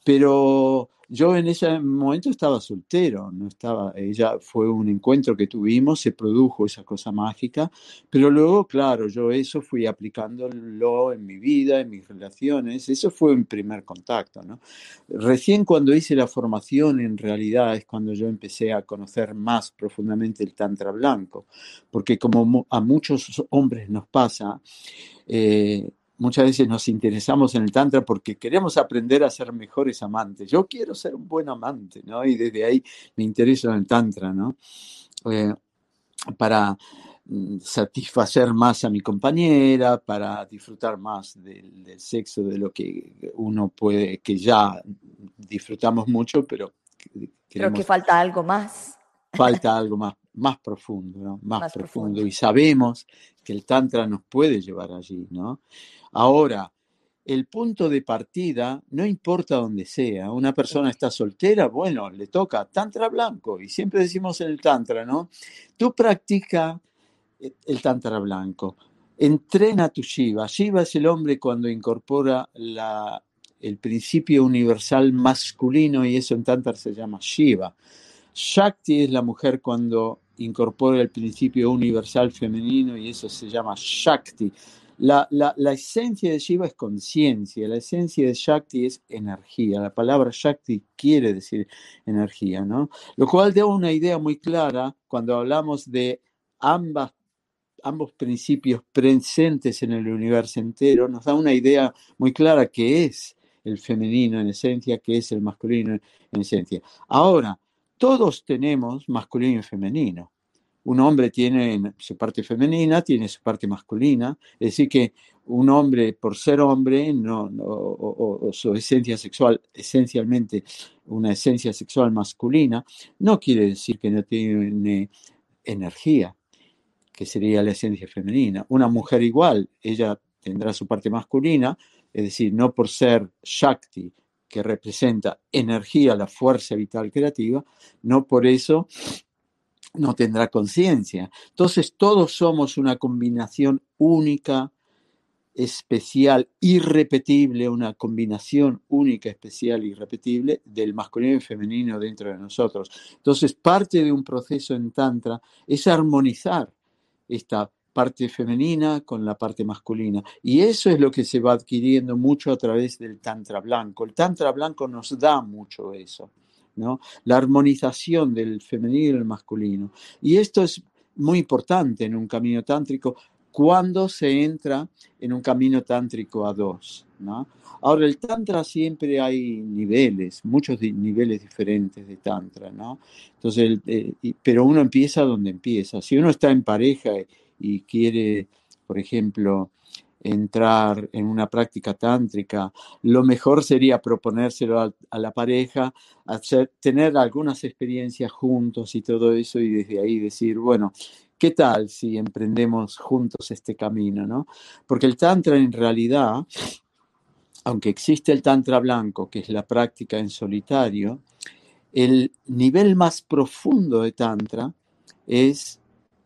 Pero yo en ese momento estaba soltero, no estaba, ella fue un encuentro que tuvimos, se produjo esa cosa mágica, pero luego, claro, yo eso fui aplicándolo en mi vida, en mis relaciones, eso fue un primer contacto, ¿no? Recién cuando hice la formación, en realidad es cuando yo empecé a conocer más profundamente el Tantra blanco, porque como a muchos hombres nos pasa, eh, muchas veces nos interesamos en el Tantra porque queremos aprender a ser mejores amantes. Yo quiero ser un buen amante, ¿no? Y desde ahí me intereso en el Tantra, ¿no? Eh, para mm, satisfacer más a mi compañera, para disfrutar más del, del, sexo, de lo que uno puede, que ya disfrutamos mucho, pero Creo que falta algo más. Falta algo más, más profundo, ¿no? Más, más profundo. profundo. Y sabemos que el Tantra nos puede llevar allí, ¿no? Ahora, el punto de partida, no importa dónde sea, una persona está soltera, bueno, le toca tantra blanco, y siempre decimos en el tantra, ¿no? Tú practica el tantra blanco, entrena tu Shiva. Shiva es el hombre cuando incorpora la, el principio universal masculino y eso en tantra se llama Shiva. Shakti es la mujer cuando incorpora el principio universal femenino y eso se llama Shakti. La, la, esencia de Shiva es conciencia, la esencia de Shakti es energía. La palabra Shakti quiere decir energía, ¿no? Lo cual da una idea muy clara cuando hablamos de ambas, ambos principios presentes en el universo entero, nos da una idea muy clara que es el femenino en esencia, que es el masculino en esencia. Ahora, todos tenemos masculino y femenino un hombre tiene su parte femenina, tiene su parte masculina, es decir, que un hombre, por ser hombre, no, o, su esencia sexual, esencialmente una esencia sexual masculina, no quiere decir que no tiene energía, que sería la esencia femenina. Una mujer igual, ella tendrá su parte masculina, es decir, no por ser Shakti, que representa energía, la fuerza vital creativa, no por eso no tendrá conciencia. Entonces todos somos una combinación única, especial, irrepetible, una combinación única, especial, irrepetible del masculino y femenino dentro de nosotros. Entonces parte de un proceso en Tantra es armonizar esta parte femenina con la parte masculina. Y eso es lo que se va adquiriendo mucho a través del Tantra blanco. El Tantra blanco nos da mucho eso. La armonización del femenino y el masculino. Y esto es muy importante en un camino tántrico cuando se entra en un camino tántrico a dos, Ahora, el tantra siempre hay niveles, muchos niveles diferentes de tantra, ¿no? Entonces, eh, pero uno empieza donde empieza. Si uno está en pareja y quiere, por ejemplo, entrar en una práctica tántrica, lo mejor sería proponérselo a, la pareja, tener algunas experiencias juntos y todo eso y desde ahí decir, bueno, ¿qué tal si emprendemos juntos este camino? ¿no? Porque el tantra en realidad, aunque existe el tantra blanco, que es la práctica en solitario, el nivel más profundo de tantra es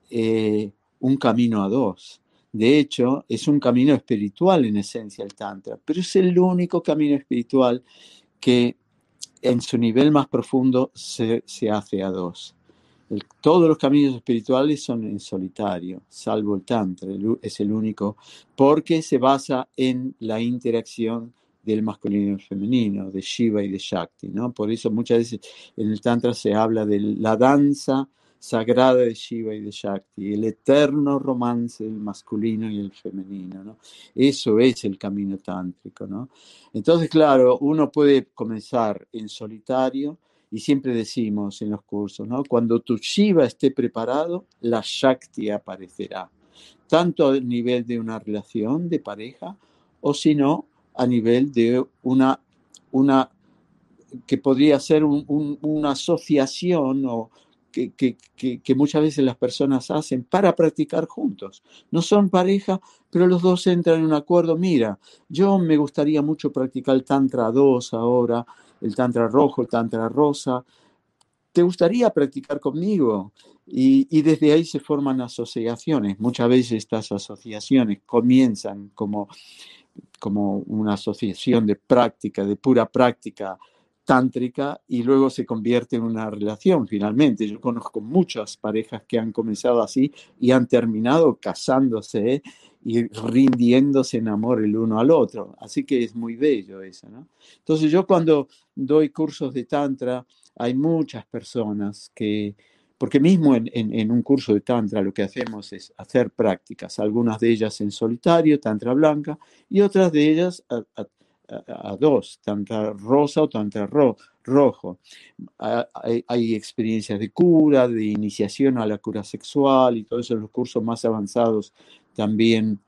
eh, un camino a dos de hecho, es un camino espiritual en esencia el Tantra, pero es el único camino espiritual que en su nivel más profundo se, hace a dos. todos los caminos espirituales son en solitario, salvo el Tantra, es el único, porque se basa en la interacción del masculino y el femenino, de Shiva y de Shakti. ¿no? Por eso muchas veces en el Tantra se habla de la danza sagrada de Shiva y de Shakti, el eterno romance del masculino y el femenino, ¿no? Eso es el camino tántrico, ¿no? Entonces, claro, uno puede comenzar en solitario y siempre decimos en los cursos, ¿no? Cuando tu Shiva esté preparado, la Shakti aparecerá, tanto a nivel de una relación de pareja o si no, a nivel de una, una que podría ser una asociación o que, muchas veces las personas hacen para practicar juntos. No son pareja, pero los dos entran en un acuerdo. Mira, yo me gustaría mucho practicar el Tantra 2 ahora, el Tantra rojo, el Tantra rosa. ¿Te gustaría practicar conmigo? Y, y, desde ahí se forman asociaciones. Muchas veces estas asociaciones comienzan como, como una asociación de práctica, de pura práctica tántrica, y luego se convierte en una relación finalmente. Yo conozco muchas parejas que han comenzado así y han terminado casándose y rindiéndose en amor el uno al otro. Así que es muy bello eso, ¿no? Entonces yo cuando doy cursos de tantra, hay muchas personas que porque mismo en, un curso de Tantra lo que hacemos es hacer prácticas, algunas de ellas en solitario, Tantra blanca, y otras de ellas dos, Tantra rosa o Tantra rojo. Hay, experiencias de cura, de iniciación a la cura sexual y todos esos los cursos más avanzados también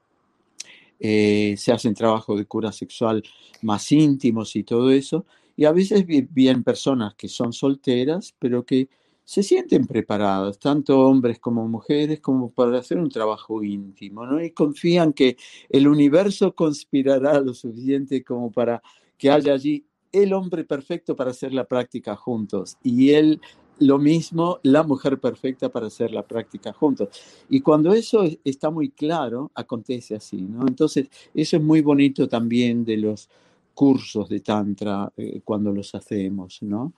eh, se hacen trabajos de cura sexual más íntimos y todo eso. Y a veces vienen personas que son solteras, pero que se sienten preparados, tanto hombres como mujeres, como para hacer un trabajo íntimo, ¿no? Y confían que el universo conspirará lo suficiente como para que haya allí el hombre perfecto para hacer la práctica juntos y él lo mismo, la mujer perfecta para hacer la práctica juntos. Y cuando eso está muy claro, acontece así, ¿no? Entonces, eso es muy bonito también de los cursos de Tantra eh, cuando los hacemos, ¿no?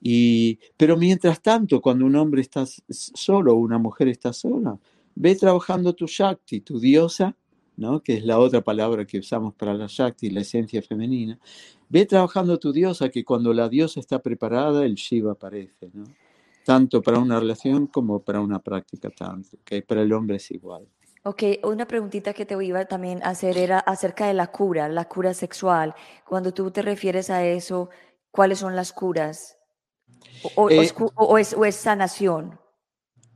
Y, pero mientras tanto, cuando un hombre está solo una mujer está sola, ve trabajando tu Shakti, tu diosa, ¿no? que es la otra palabra que usamos para la Shakti, la esencia femenina. Ve trabajando tu diosa, que cuando la diosa está preparada, el Shiva aparece, ¿no? tanto para una relación como para una práctica tanto, que para el hombre es igual. Ok, una preguntita que te iba también a hacer era acerca de la cura, la cura sexual. Cuando tú te refieres a eso, ¿cuáles son las curas? ¿O, eh, es, sanación?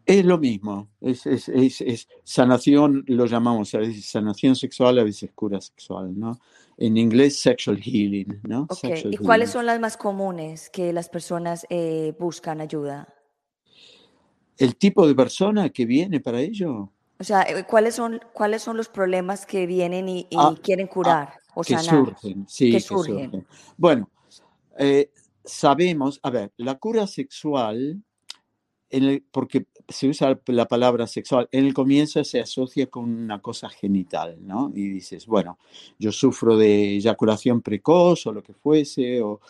Es lo mismo, es, sanación, lo llamamos a veces sanación sexual, a veces cura sexual, ¿no? En inglés, sexual healing, ¿no? ¿Y cuáles son las más comunes que las personas eh, buscan ayuda? ¿El tipo de persona que viene para ello? O sea, eh, ¿cuáles son, cuáles son los problemas que vienen y, ah, quieren ah, curar o que sanar? Surgen, sí, que, surgen. Bueno, sabemos, a ver, la cura sexual, porque se usa la palabra sexual, en el comienzo se asocia con una cosa genital, ¿no? Y dices, bueno, yo sufro de eyaculación precoz o lo que fuese, o,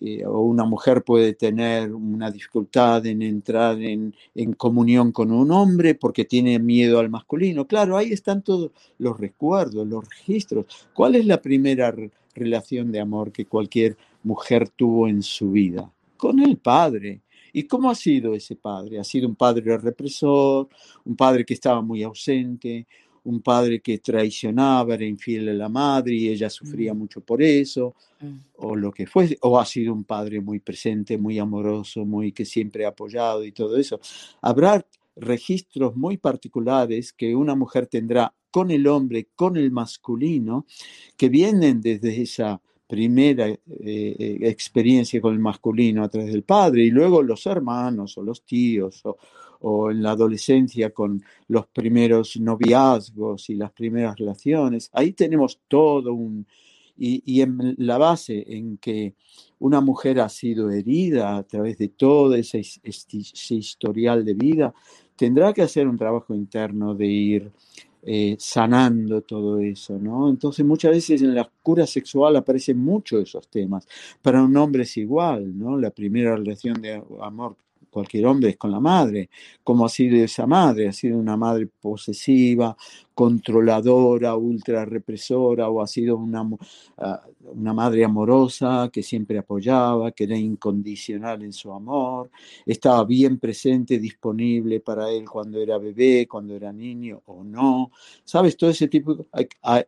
eh, una mujer puede tener una dificultad en entrar en, en, comunión con un hombre porque tiene miedo al masculino. Claro, ahí están todos los recuerdos, los registros. ¿Cuál es la primera relación de amor que cualquier mujer tuvo en su vida? Con el padre. ¿Y cómo ha sido ese padre? Ha sido un padre represor, un padre que estaba muy ausente, un padre que traicionaba, era infiel a la madre y ella sufría mm. mucho por eso, mm. o lo que fuese, o ha sido un padre muy presente, muy amoroso, muy que siempre ha apoyado y todo eso. Habrá registros muy particulares que una mujer tendrá con el hombre, con el masculino, que vienen desde esa primera eh, eh, experiencia con el masculino a través del padre y luego los hermanos o los tíos o, en la adolescencia con los primeros noviazgos y las primeras relaciones. Ahí tenemos todo un... Y, en la base en que una mujer ha sido herida a través de todo ese historial de vida, tendrá que hacer un trabajo interno de ir eh, sanando todo eso, ¿no? Entonces muchas veces en la cura sexual aparecen mucho esos temas. Para un hombre es igual, ¿no? La primera relación de amor cualquier hombre es con la madre. ¿Cómo ha sido esa madre? ¿Ha sido una madre posesiva, controladora, ultra represora o ha sido una, ah, una madre amorosa que siempre apoyaba, que era incondicional en su amor, estaba bien presente, disponible para él cuando era bebé, cuando era niño o no? ¿Sabes? Todo ese tipo,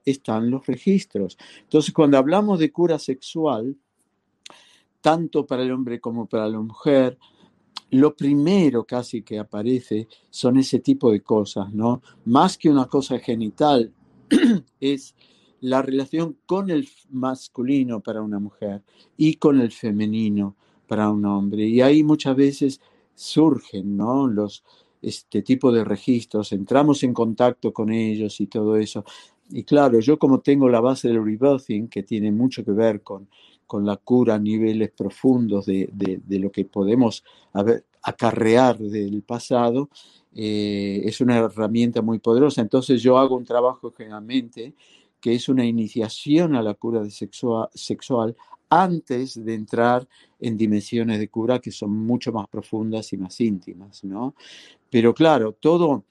están los registros. Entonces, cuando hablamos de cura sexual, tanto para el hombre como para la mujer, lo primero casi que aparece son ese tipo de cosas, ¿no? Más que una cosa genital, es la relación con el masculino para una mujer y con el femenino para un hombre. Y ahí muchas veces surgen ¿no? los, este tipo de registros, entramos en contacto con ellos y todo eso. Y claro, yo como tengo la base del rebirthing, que tiene mucho que ver con, con la cura a niveles profundos de, de, lo que podemos acarrear del pasado, eh, es una herramienta muy poderosa. Entonces yo hago un trabajo generalmente que es una iniciación a la cura de sexual, antes de entrar en dimensiones de cura que son mucho más profundas y más íntimas, ¿no? Pero claro, todo,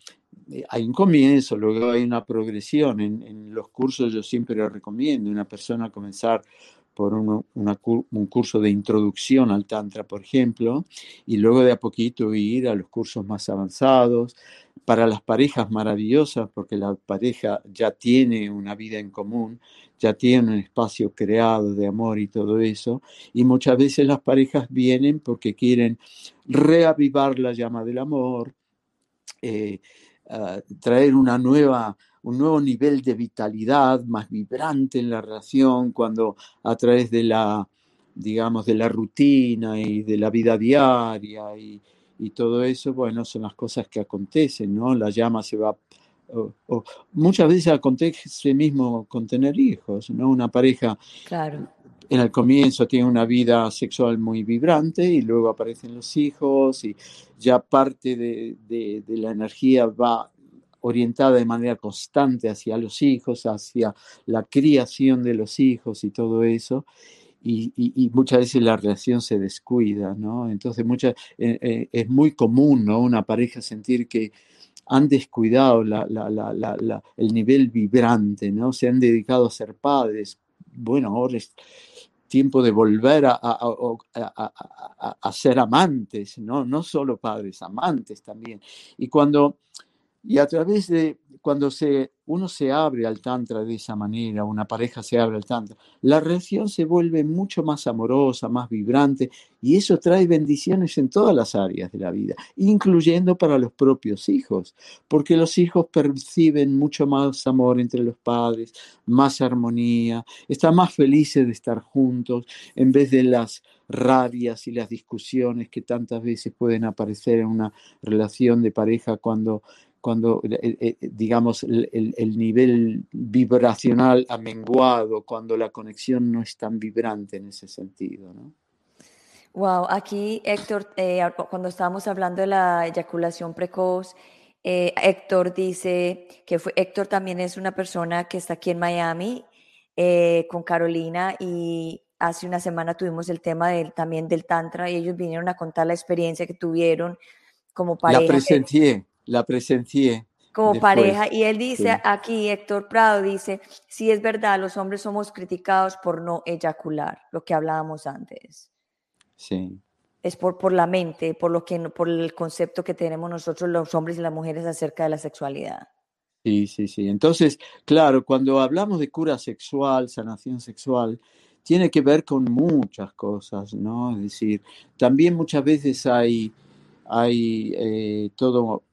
eh, hay un comienzo, luego hay una progresión. En, en los cursos yo siempre recomiendo a una persona comenzar por un curso de introducción al Tantra, por ejemplo, y luego de a poquito ir a los cursos más avanzados. Para las parejas maravillosas, porque la pareja ya tiene una vida en común, ya tiene un espacio creado de amor y todo eso, y muchas veces las parejas vienen porque quieren reavivar la llama del amor, eh, ah, traer una nueva un nuevo nivel de vitalidad más vibrante en la relación cuando a través de la, digamos, de la rutina y de la vida diaria y, todo eso, bueno, son las cosas que acontecen, ¿no? La llama se va... muchas veces acontece mismo con tener hijos, ¿no? Una pareja claro. en el comienzo tiene una vida sexual muy vibrante y luego aparecen los hijos y ya parte de, de, de la energía va orientada de manera constante hacia los hijos, hacia la criación de los hijos y todo eso. Y, muchas veces la relación se descuida, ¿no? Entonces muchas, eh, eh, es muy común, ¿no? Una pareja sentir que han descuidado el nivel vibrante, ¿no? Se han dedicado a ser padres. Bueno, ahora es tiempo de volver a, a, ser amantes, ¿no? No solo padres, amantes también. Y cuando y a través de, cuando se, uno se abre al Tantra de esa manera, una pareja se abre al Tantra, la relación se vuelve mucho más amorosa, más vibrante, y eso trae bendiciones en todas las áreas de la vida, incluyendo para los propios hijos, porque los hijos perciben mucho más amor entre los padres, más armonía, están más felices de estar juntos, en vez de las rabias y las discusiones que tantas veces pueden aparecer en una relación de pareja cuando cuando, eh, eh, digamos, el, nivel vibracional ha menguado, cuando la conexión no es tan vibrante en ese sentido, ¿no? Wow, aquí Héctor, eh, cuando estábamos hablando de la eyaculación precoz, Héctor dice que fue, Héctor también es una persona que está aquí en Miami con Carolina y hace una semana tuvimos el tema del, también del Tantra y ellos vinieron a contar la experiencia que tuvieron como pareja. La presencié la presencié. Como pareja, y él dice aquí, Héctor Prado dice, sí es verdad, los hombres somos criticados por no eyacular, lo que hablábamos antes. Sí. Es por, por la mente, por, lo que, por el concepto que tenemos nosotros los hombres y las mujeres acerca de la sexualidad. Sí, sí, sí. Entonces, claro, cuando hablamos de cura sexual, sanación sexual, tiene que ver con muchas cosas, ¿no? Es decir, también muchas veces hay, hay eh, todo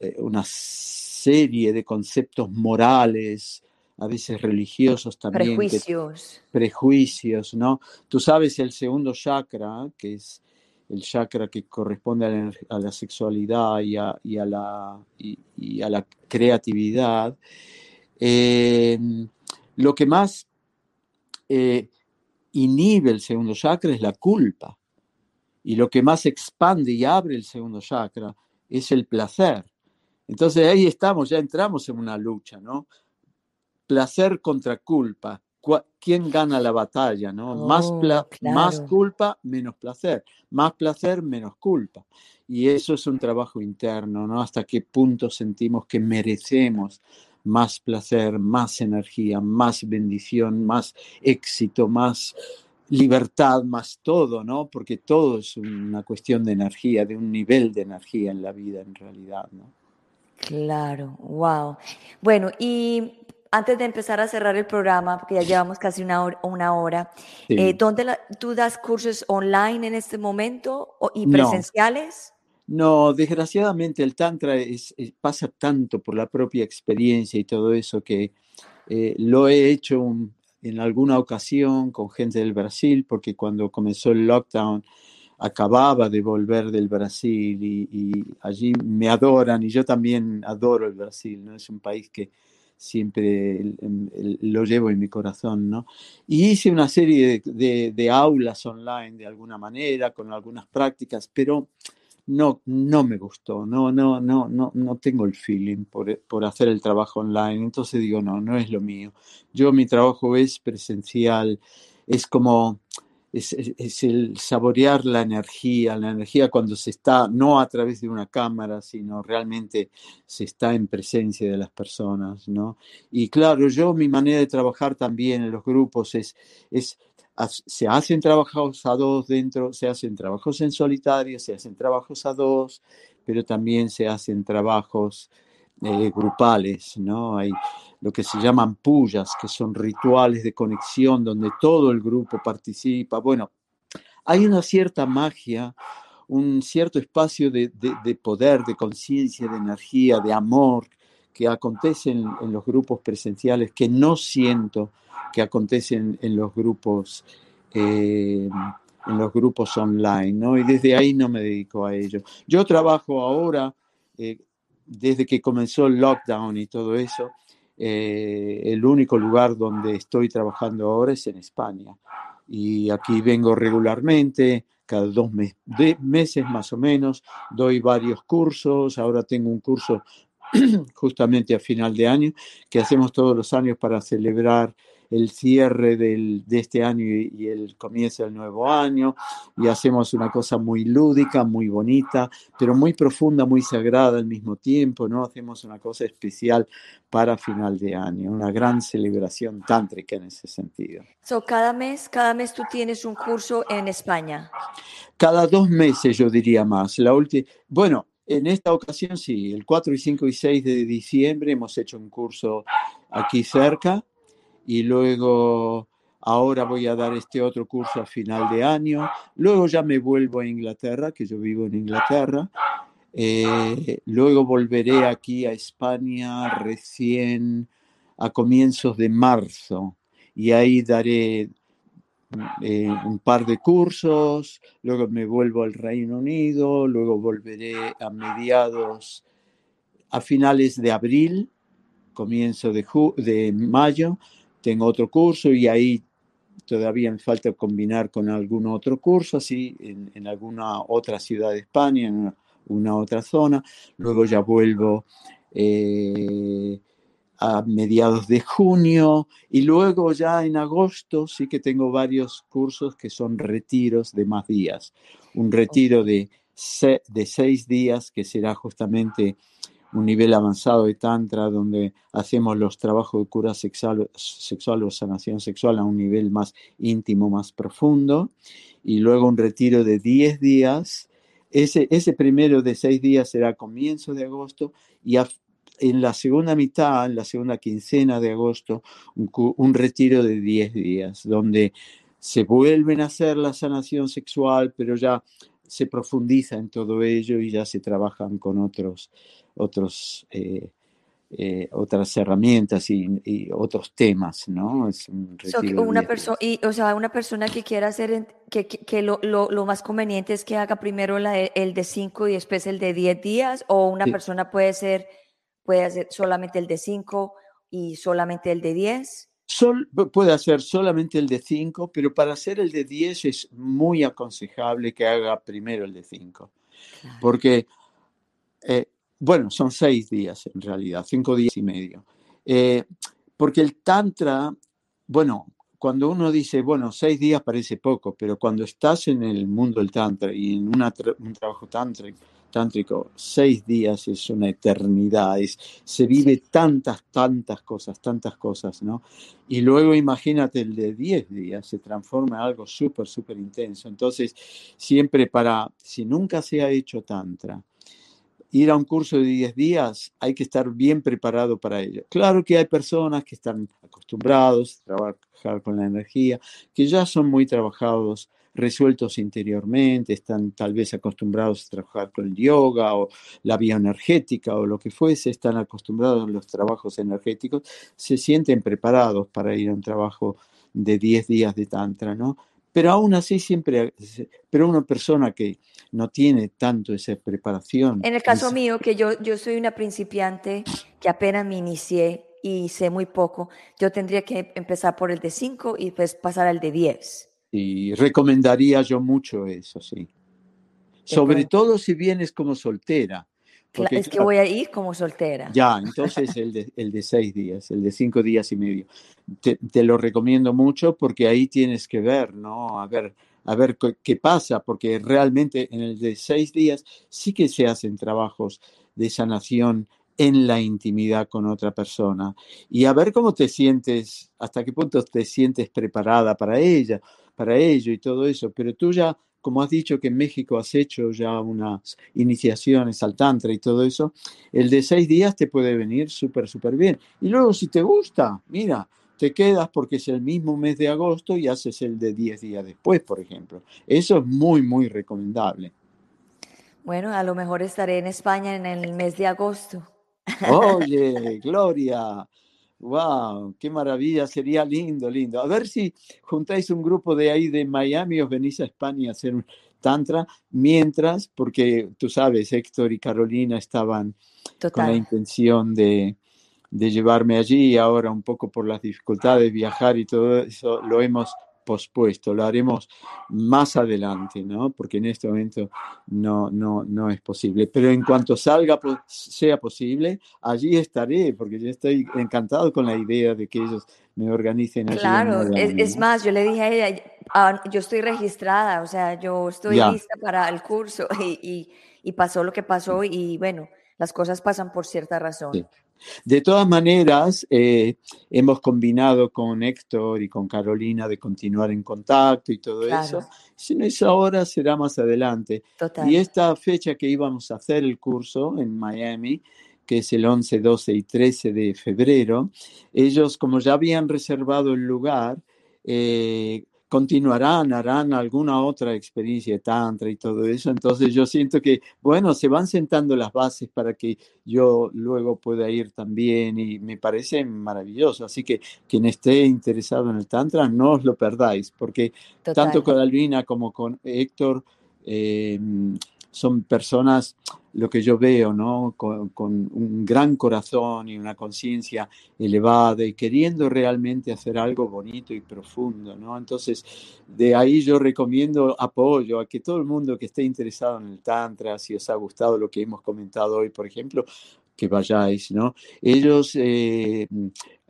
eh, una serie de conceptos morales, a veces religiosos también. Prejuicios. prejuicios, ¿no? Tú sabes el segundo chakra, que es el chakra que corresponde a la, sexualidad y a, la, y, a la, creatividad. Em, lo que más eh, inhibe el segundo chakra es la culpa. Y lo que más expande y abre el segundo chakra es el placer. Entonces ahí estamos, ya entramos en una lucha, ¿no? Placer contra culpa. ¿Quién gana la batalla, no? más, oh, más culpa, menos placer. Más placer, menos culpa. Y eso es un trabajo interno, ¿no? Hasta qué punto sentimos que merecemos más placer, más energía, más bendición, más éxito, más libertad, más todo, ¿no? Porque todo es una cuestión de energía, de un nivel de energía en la vida en realidad, ¿no? Claro, wow. Bueno, y antes de empezar a cerrar el programa, porque ya llevamos casi una hora, una hora eh, ¿dónde tú das cursos online en este momento y presenciales? No, desgraciadamente el Tantra pasa tanto por la propia experiencia y todo eso que Eh, lo he hecho en alguna ocasión con gente del Brasil, porque cuando comenzó el lockdown acababa de volver del Brasil y, allí me adoran y yo también adoro el Brasil, ¿no? Es un país que siempre lo llevo en mi corazón, ¿no? Y hice una serie de, de aulas online de alguna manera, con algunas prácticas, pero no, no me gustó, no, no, no, no, no tengo el feeling por, por, hacer el trabajo online. Entonces digo, no, no es lo mío. Yo mi trabajo es presencial, es como, es, es, el saborear la energía, la energía cuando se está, no a través de una cámara, sino realmente se está en presencia de las personas, ¿no? Y claro, yo mi manera de trabajar también en los grupos es, es se hacen trabajos a dos dentro, se hacen trabajos en solitario, se hacen trabajos a dos, pero también se hacen trabajos eh, grupales, ¿no? Hay lo que se llaman pullas, que son rituales de conexión donde todo el grupo participa. Bueno, hay una cierta magia, un cierto espacio de, de poder, de conciencia, de energía, de amor que acontecen en los grupos presenciales que no siento que acontecen en los grupos eh, en los grupos online, ¿no? Y desde ahí no me dedico a ello. Yo trabajo ahora, eh, desde que comenzó el lockdown y todo eso, eh, el único lugar donde estoy trabajando ahora es en España. Y aquí vengo regularmente, cada dos meses más o menos, doy varios cursos, ahora tengo un curso justamente a final de año que hacemos todos los años para celebrar el cierre del, de este año y, el comienzo del nuevo año y hacemos una cosa muy lúdica, muy bonita, pero muy profunda, muy sagrada al mismo tiempo, ¿no? Hacemos una cosa especial para final de año, una gran celebración tántrica en ese sentido. So, cada mes, cada mes tú tienes un curso en España. Cada dos meses yo diría más. La última, bueno, en esta ocasión sí, el 4 y 5 y 6 de diciembre hemos hecho un curso aquí cerca y luego ahora voy a dar este otro curso a final de año, luego ya me vuelvo a Inglaterra, que yo vivo en Inglaterra, eh, luego volveré aquí a España recién a comienzos de marzo. Y ahí daré eh, un par de cursos, luego me vuelvo al Reino Unido, luego volveré a mediados, a finales de abril, comienzo de, de mayo, tengo otro curso y ahí todavía me falta combinar con algún otro curso, así en, alguna otra ciudad de España, en una, otra zona. Luego ya vuelvo eh, a mediados de junio y luego ya en agosto sí que tengo varios cursos que son retiros de más días. Un retiro de, de seis días que será justamente un nivel avanzado de Tantra donde hacemos los trabajos de cura sexual, sexual o sanación sexual a un nivel más íntimo, más profundo, y luego un retiro de 10 días. Ese, ese primero de 6 días será comienzo de agosto y en la segunda mitad, en la segunda quincena de agosto, un, un retiro de 10 días, donde se vuelven a hacer la sanación sexual, pero ya se profundiza en todo ello y ya se trabajan con otros, otros, eh, eh, otras herramientas y, otros temas, ¿no? Es una persona, y, o sea, una persona que quiera hacer, que, que, lo, lo, más conveniente es que haga primero la, el de 5 y después el de 10 días, o una persona puede ser, puede hacer solamente el de 5 y solamente el de 10. Sol, puede hacer solamente el de 5, pero para hacer el de 10 es muy aconsejable que haga primero el de 5. Porque, eh, bueno, son seis días en realidad, cinco días y medio. Eh, porque el Tantra, bueno, cuando uno dice, bueno, seis días parece poco, pero cuando estás en el mundo del Tantra y en un trabajo tántrico, tántrico, seis días es una eternidad, es, se vive tantas, tantas cosas, tantas cosas, ¿no? Y luego imagínate el de diez días, se transforma en algo súper, súper intenso. Entonces, siempre para, si nunca se ha hecho tantra, ir a un curso de diez días, hay que estar bien preparado para ello. Claro que hay personas que están acostumbrados a trabajar con la energía, que ya son muy trabajados resueltos interiormente, están tal vez acostumbrados a trabajar con el yoga o la bioenergética o lo que fuese, están acostumbrados a los trabajos energéticos, se sienten preparados para ir a un trabajo de 10 días de tantra, ¿no? Pero aún así siempre, pero una persona que no tiene tanto esa preparación. En el caso mío, que yo, yo soy una principiante que apenas me inicié y sé muy poco, yo tendría que empezar por el de 5 y después pasar al de 10. Y recomendaría yo mucho eso, sí. Sobre todo si vienes como soltera. Es que voy a ir como soltera. Ya, entonces el de, el de seis días, el de cinco días y medio. Te, te, lo recomiendo mucho porque ahí tienes que ver, ¿no? A ver, a ver qué pasa, porque realmente en el de seis días sí que se hacen trabajos de sanación en la intimidad con otra persona y a ver cómo te sientes, hasta qué punto te sientes preparada para ella, para ello y todo eso, pero tú ya, como has dicho que en México has hecho ya unas iniciaciones al tantra y todo eso, el de seis días te puede venir súper, súper bien. Y luego si te gusta, mira, te quedas porque es el mismo mes de agosto y haces el de diez días después, por ejemplo. Eso es muy, muy recomendable. Bueno, a lo mejor estaré en España en el mes de agosto. Oye, Gloria, wow, qué maravilla, sería lindo, lindo. A ver si juntáis un grupo de ahí de Miami, os venís a España a hacer un tantra, mientras, porque tú sabes, Héctor y Carolina estaban con la intención de, de llevarme allí y ahora un poco por las dificultades de viajar y todo eso lo hemos pospuesto, lo haremos más adelante, ¿no? Porque en este momento no, no, no es posible. Pero en cuanto salga, sea posible, allí estaré, porque yo estoy encantado con la idea de que ellos me organicen allí. Claro, es, más, yo le dije a ella, ah, yo estoy registrada, o sea, yo estoy lista para el curso y, y, pasó lo que pasó y bueno, las cosas pasan por cierta razón. De todas maneras, eh, hemos combinado con Héctor y con Carolina de continuar en contacto y todo eso. Si no es ahora, será más adelante. Y esta fecha que íbamos a hacer el curso en Miami, que es el 11, 12 y 13 de febrero, ellos como ya habían reservado el lugar, eh, continuarán, harán alguna otra experiencia de tantra y todo eso. Entonces yo siento que, bueno, se van sentando las bases para que yo luego pueda ir también y me parece maravilloso. Así que quien esté interesado en el tantra, no os lo perdáis, porque tanto con Alvina como con Héctor, eh, son personas, lo que yo veo, ¿no? Con, un gran corazón y una conciencia elevada y queriendo realmente hacer algo bonito y profundo, ¿no? Entonces, de ahí yo recomiendo apoyo a que todo el mundo que esté interesado en el Tantra, si os ha gustado lo que hemos comentado hoy, por ejemplo, que vayáis, ¿no? Ellos eh,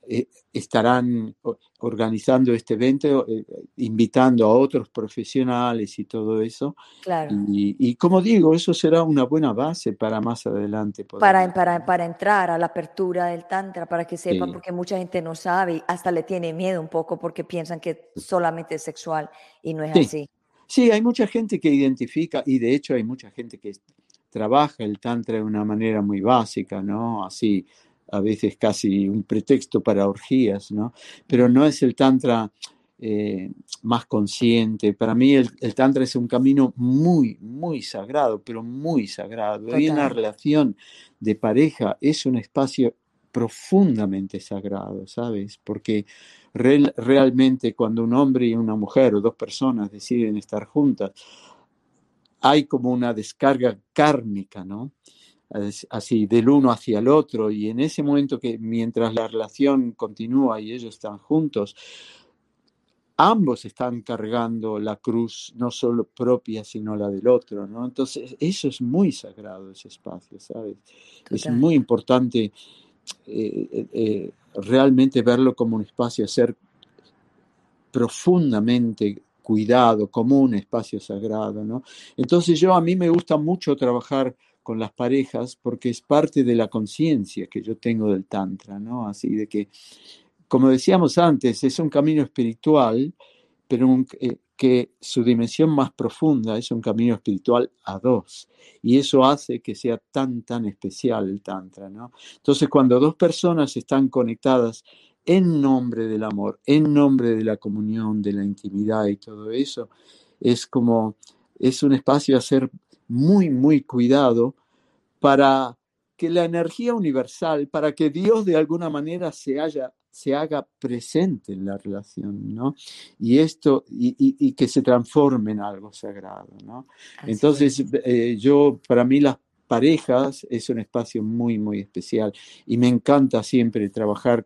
eh, estarán organizando este evento, eh, invitando a otros profesionales y todo eso. Claro. Y, como digo, eso será una buena base para más adelante. Para, para, para, entrar a la apertura del Tantra, para que sepan, porque mucha gente no sabe, hasta le tiene miedo un poco porque piensan que solamente es sexual y no es así. Sí, hay mucha gente que identifica, y de hecho hay mucha gente que trabaja el Tantra de una manera muy básica, ¿no? Así, a veces casi un pretexto para orgías, ¿no? Pero no es el tantra eh, más consciente. Para mí el, tantra es un camino muy, muy sagrado, pero muy sagrado. Y una relación de pareja es un espacio profundamente sagrado, ¿sabes? Porque realmente cuando un hombre y una mujer o dos personas deciden estar juntas, hay como una descarga kármica, ¿no? Así del uno hacia el otro y en ese momento que mientras la relación continúa y ellos están juntos, ambos están cargando la cruz no solo propia sino la del otro, ¿no? Entonces eso es muy sagrado ese espacio, ¿sabes? Es muy importante eh, eh, eh, realmente verlo como un espacio a ser profundamente cuidado, como un espacio sagrado, ¿no? Entonces yo a mí me gusta mucho trabajar con las parejas porque es parte de la conciencia que yo tengo del Tantra, ¿no? Así de que, como decíamos antes, es un camino espiritual, pero eh, que su dimensión más profunda es un camino espiritual a dos. Y eso hace que sea tan, tan especial el Tantra, ¿no? Entonces, cuando dos personas están conectadas en nombre del amor, en nombre de la comunión, de la intimidad y todo eso, es como, es un espacio a ser muy, muy cuidado para que la energía universal, para que Dios de alguna manera se, haya, se haga presente en la relación, ¿no? Y esto, y, que se transforme en algo sagrado, ¿no? Entonces, eh, yo, para mí las parejas es un espacio muy, muy especial y me encanta siempre trabajar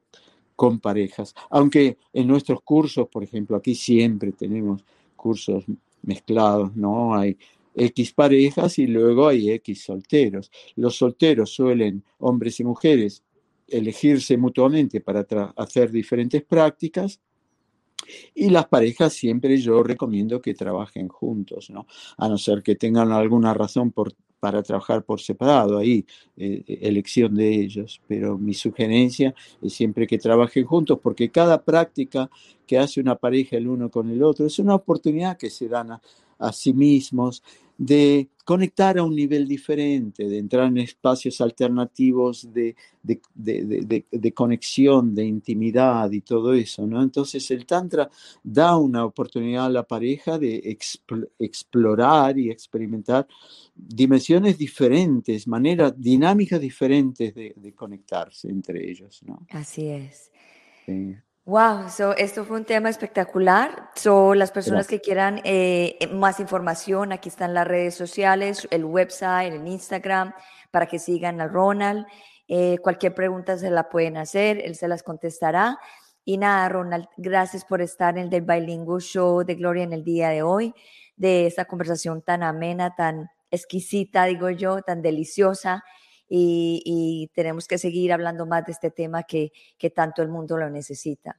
con parejas, aunque en nuestros cursos, por ejemplo, aquí siempre tenemos cursos mezclados, ¿no? Hay X parejas y luego hay X solteros. Los solteros suelen, hombres y mujeres, elegirse mutuamente para hacer diferentes prácticas y las parejas siempre yo recomiendo que trabajen juntos, ¿no? A no ser que tengan alguna razón por, para trabajar por separado, ahí eh, elección de ellos, pero mi sugerencia es siempre que trabajen juntos, porque cada práctica que hace una pareja el uno con el otro es una oportunidad que se dan a, a sí mismos de conectar a un nivel diferente, de entrar en espacios alternativos de, conexión, de intimidad y todo eso, ¿no? Entonces el Tantra da una oportunidad a la pareja de explorar y experimentar dimensiones diferentes, maneras, dinámicas diferentes de, conectarse entre ellos, ¿no? Así es. Wow, so esto fue un tema espectacular. So, las personas que quieran eh, más información, aquí están las redes sociales, el website, el Instagram, para que sigan a Ronald. Eh, cualquier pregunta se la pueden hacer, él se las contestará. Y nada, Ronald, gracias por estar en el Bilingual Show de Gloria en el día de hoy, de esta conversación tan amena, tan exquisita, digo yo, tan deliciosa y, tenemos que seguir hablando más de este tema que, que tanto el mundo lo necesita.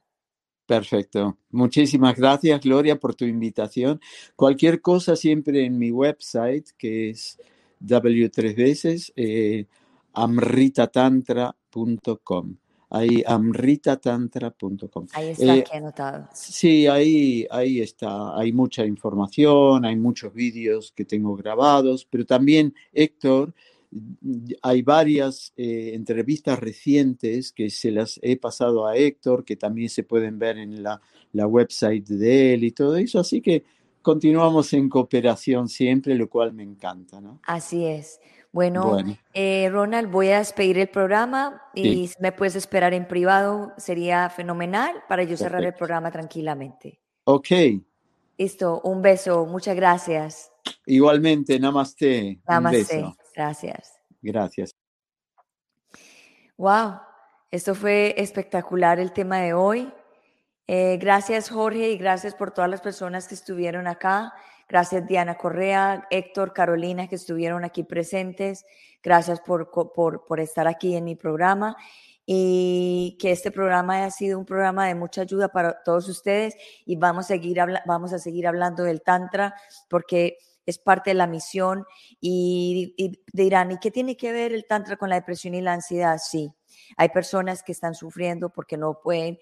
Perfecto. Muchísimas gracias, Gloria, por tu invitación. Cualquier cosa siempre en mi website, que es w3 veces, eh, amritatantra.com. Ahí, amritatantra.com. Ahí está eh, anotado. Sí, ahí, ahí está. Hay mucha información, hay muchos vídeos que tengo grabados, pero también Héctor hay varias eh, entrevistas recientes que se las he pasado a Héctor, que también se pueden ver en la, website de él y todo eso. Así que continuamos en cooperación siempre, lo cual me encanta. ¿no? Así es. Bueno, eh, Ronald, voy a despedir el programa y me puedes esperar en privado. Sería fenomenal para yo cerrar el programa tranquilamente. Ok. Listo, un beso, muchas gracias. Igualmente, namaste. Namaste. Gracias. Gracias. Wow, esto fue espectacular el tema de hoy. Eh, gracias Jorge y gracias por todas las personas que estuvieron acá. Gracias Diana Correa, Héctor, Carolina que estuvieron aquí presentes. Gracias por, por, por estar aquí en mi programa y que este programa haya sido un programa de mucha ayuda para todos ustedes y vamos a seguir, vamos a seguir hablando del Tantra porque es parte de la misión y, dirán, ¿y qué tiene que ver el tantra con la depresión y la ansiedad? Sí, hay personas que están sufriendo porque no pueden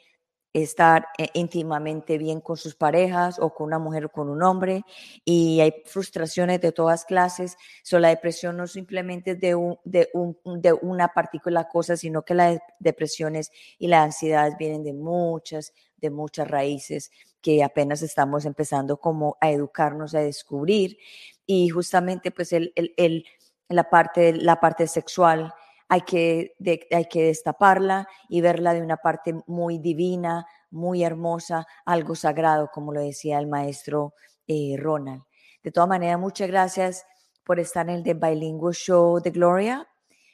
estar eh, íntimamente bien con sus parejas o con una mujer o con un hombre y hay frustraciones de todas clases. So, la depresión no simplemente es de, un, de, un, de una partícula cosa, sino que las depresiones y la ansiedad vienen de muchas, de muchas raíces que apenas estamos empezando como a educarnos, a descubrir. Y justamente pues el, el, la, parte, la parte sexual hay que, hay que destaparla y verla de una parte muy divina, muy hermosa, algo sagrado, como lo decía el maestro eh, Ronald. De todas maneras, muchas gracias por estar en el The Bilingual Show de Gloria.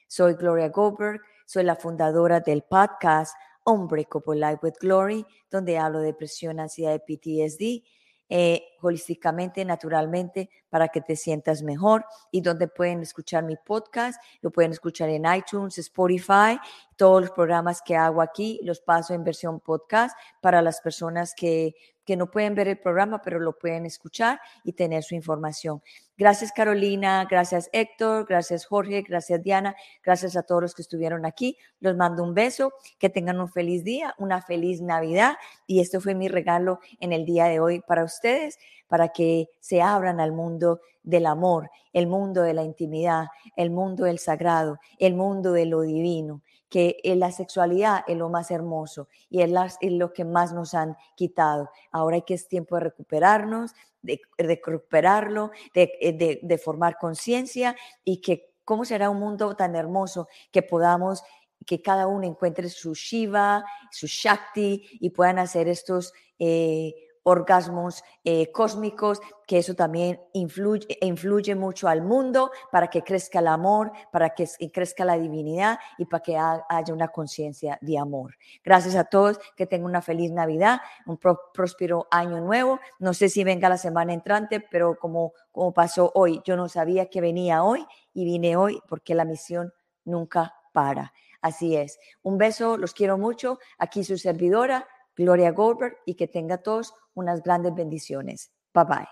Soy Gloria Goldberg, soy la fundadora del podcast Unbreakable Life with Glory, donde hablo de depresión, ansiedad y PTSD, eh, holísticamente, naturalmente, para que te sientas mejor y donde pueden escuchar mi podcast, lo pueden escuchar en iTunes, Spotify, todos los programas que hago aquí los paso en versión podcast para las personas que que no pueden ver el programa, pero lo pueden escuchar y tener su información. Gracias Carolina, gracias Héctor, gracias Jorge, gracias Diana, gracias a todos los que estuvieron aquí. Los mando un beso, que tengan un feliz día, una feliz Navidad y esto fue mi regalo en el día de hoy para ustedes, para que se abran al mundo del amor, el mundo de la intimidad, el mundo del sagrado, el mundo de lo divino que la sexualidad es lo más hermoso y es, lo que más nos han quitado. Ahora hay que es tiempo de recuperarnos, de, recuperarlo, de, de formar conciencia y que cómo será un mundo tan hermoso que podamos que cada uno encuentre su Shiva, su Shakti y puedan hacer estos eh, orgasmos eh, cósmicos, que eso también influye, influye mucho al mundo para que crezca el amor, para que crezca la divinidad y para que haya una conciencia de amor. Gracias a todos, que tengan una feliz Navidad, un próspero año nuevo. No sé si venga la semana entrante, pero como, como pasó hoy, yo no sabía que venía hoy y vine hoy porque la misión nunca para. Así es. Un beso, los quiero mucho. Aquí su servidora, Gloria Goldberg, y que tenga todos unas grandes bendiciones. Bye bye.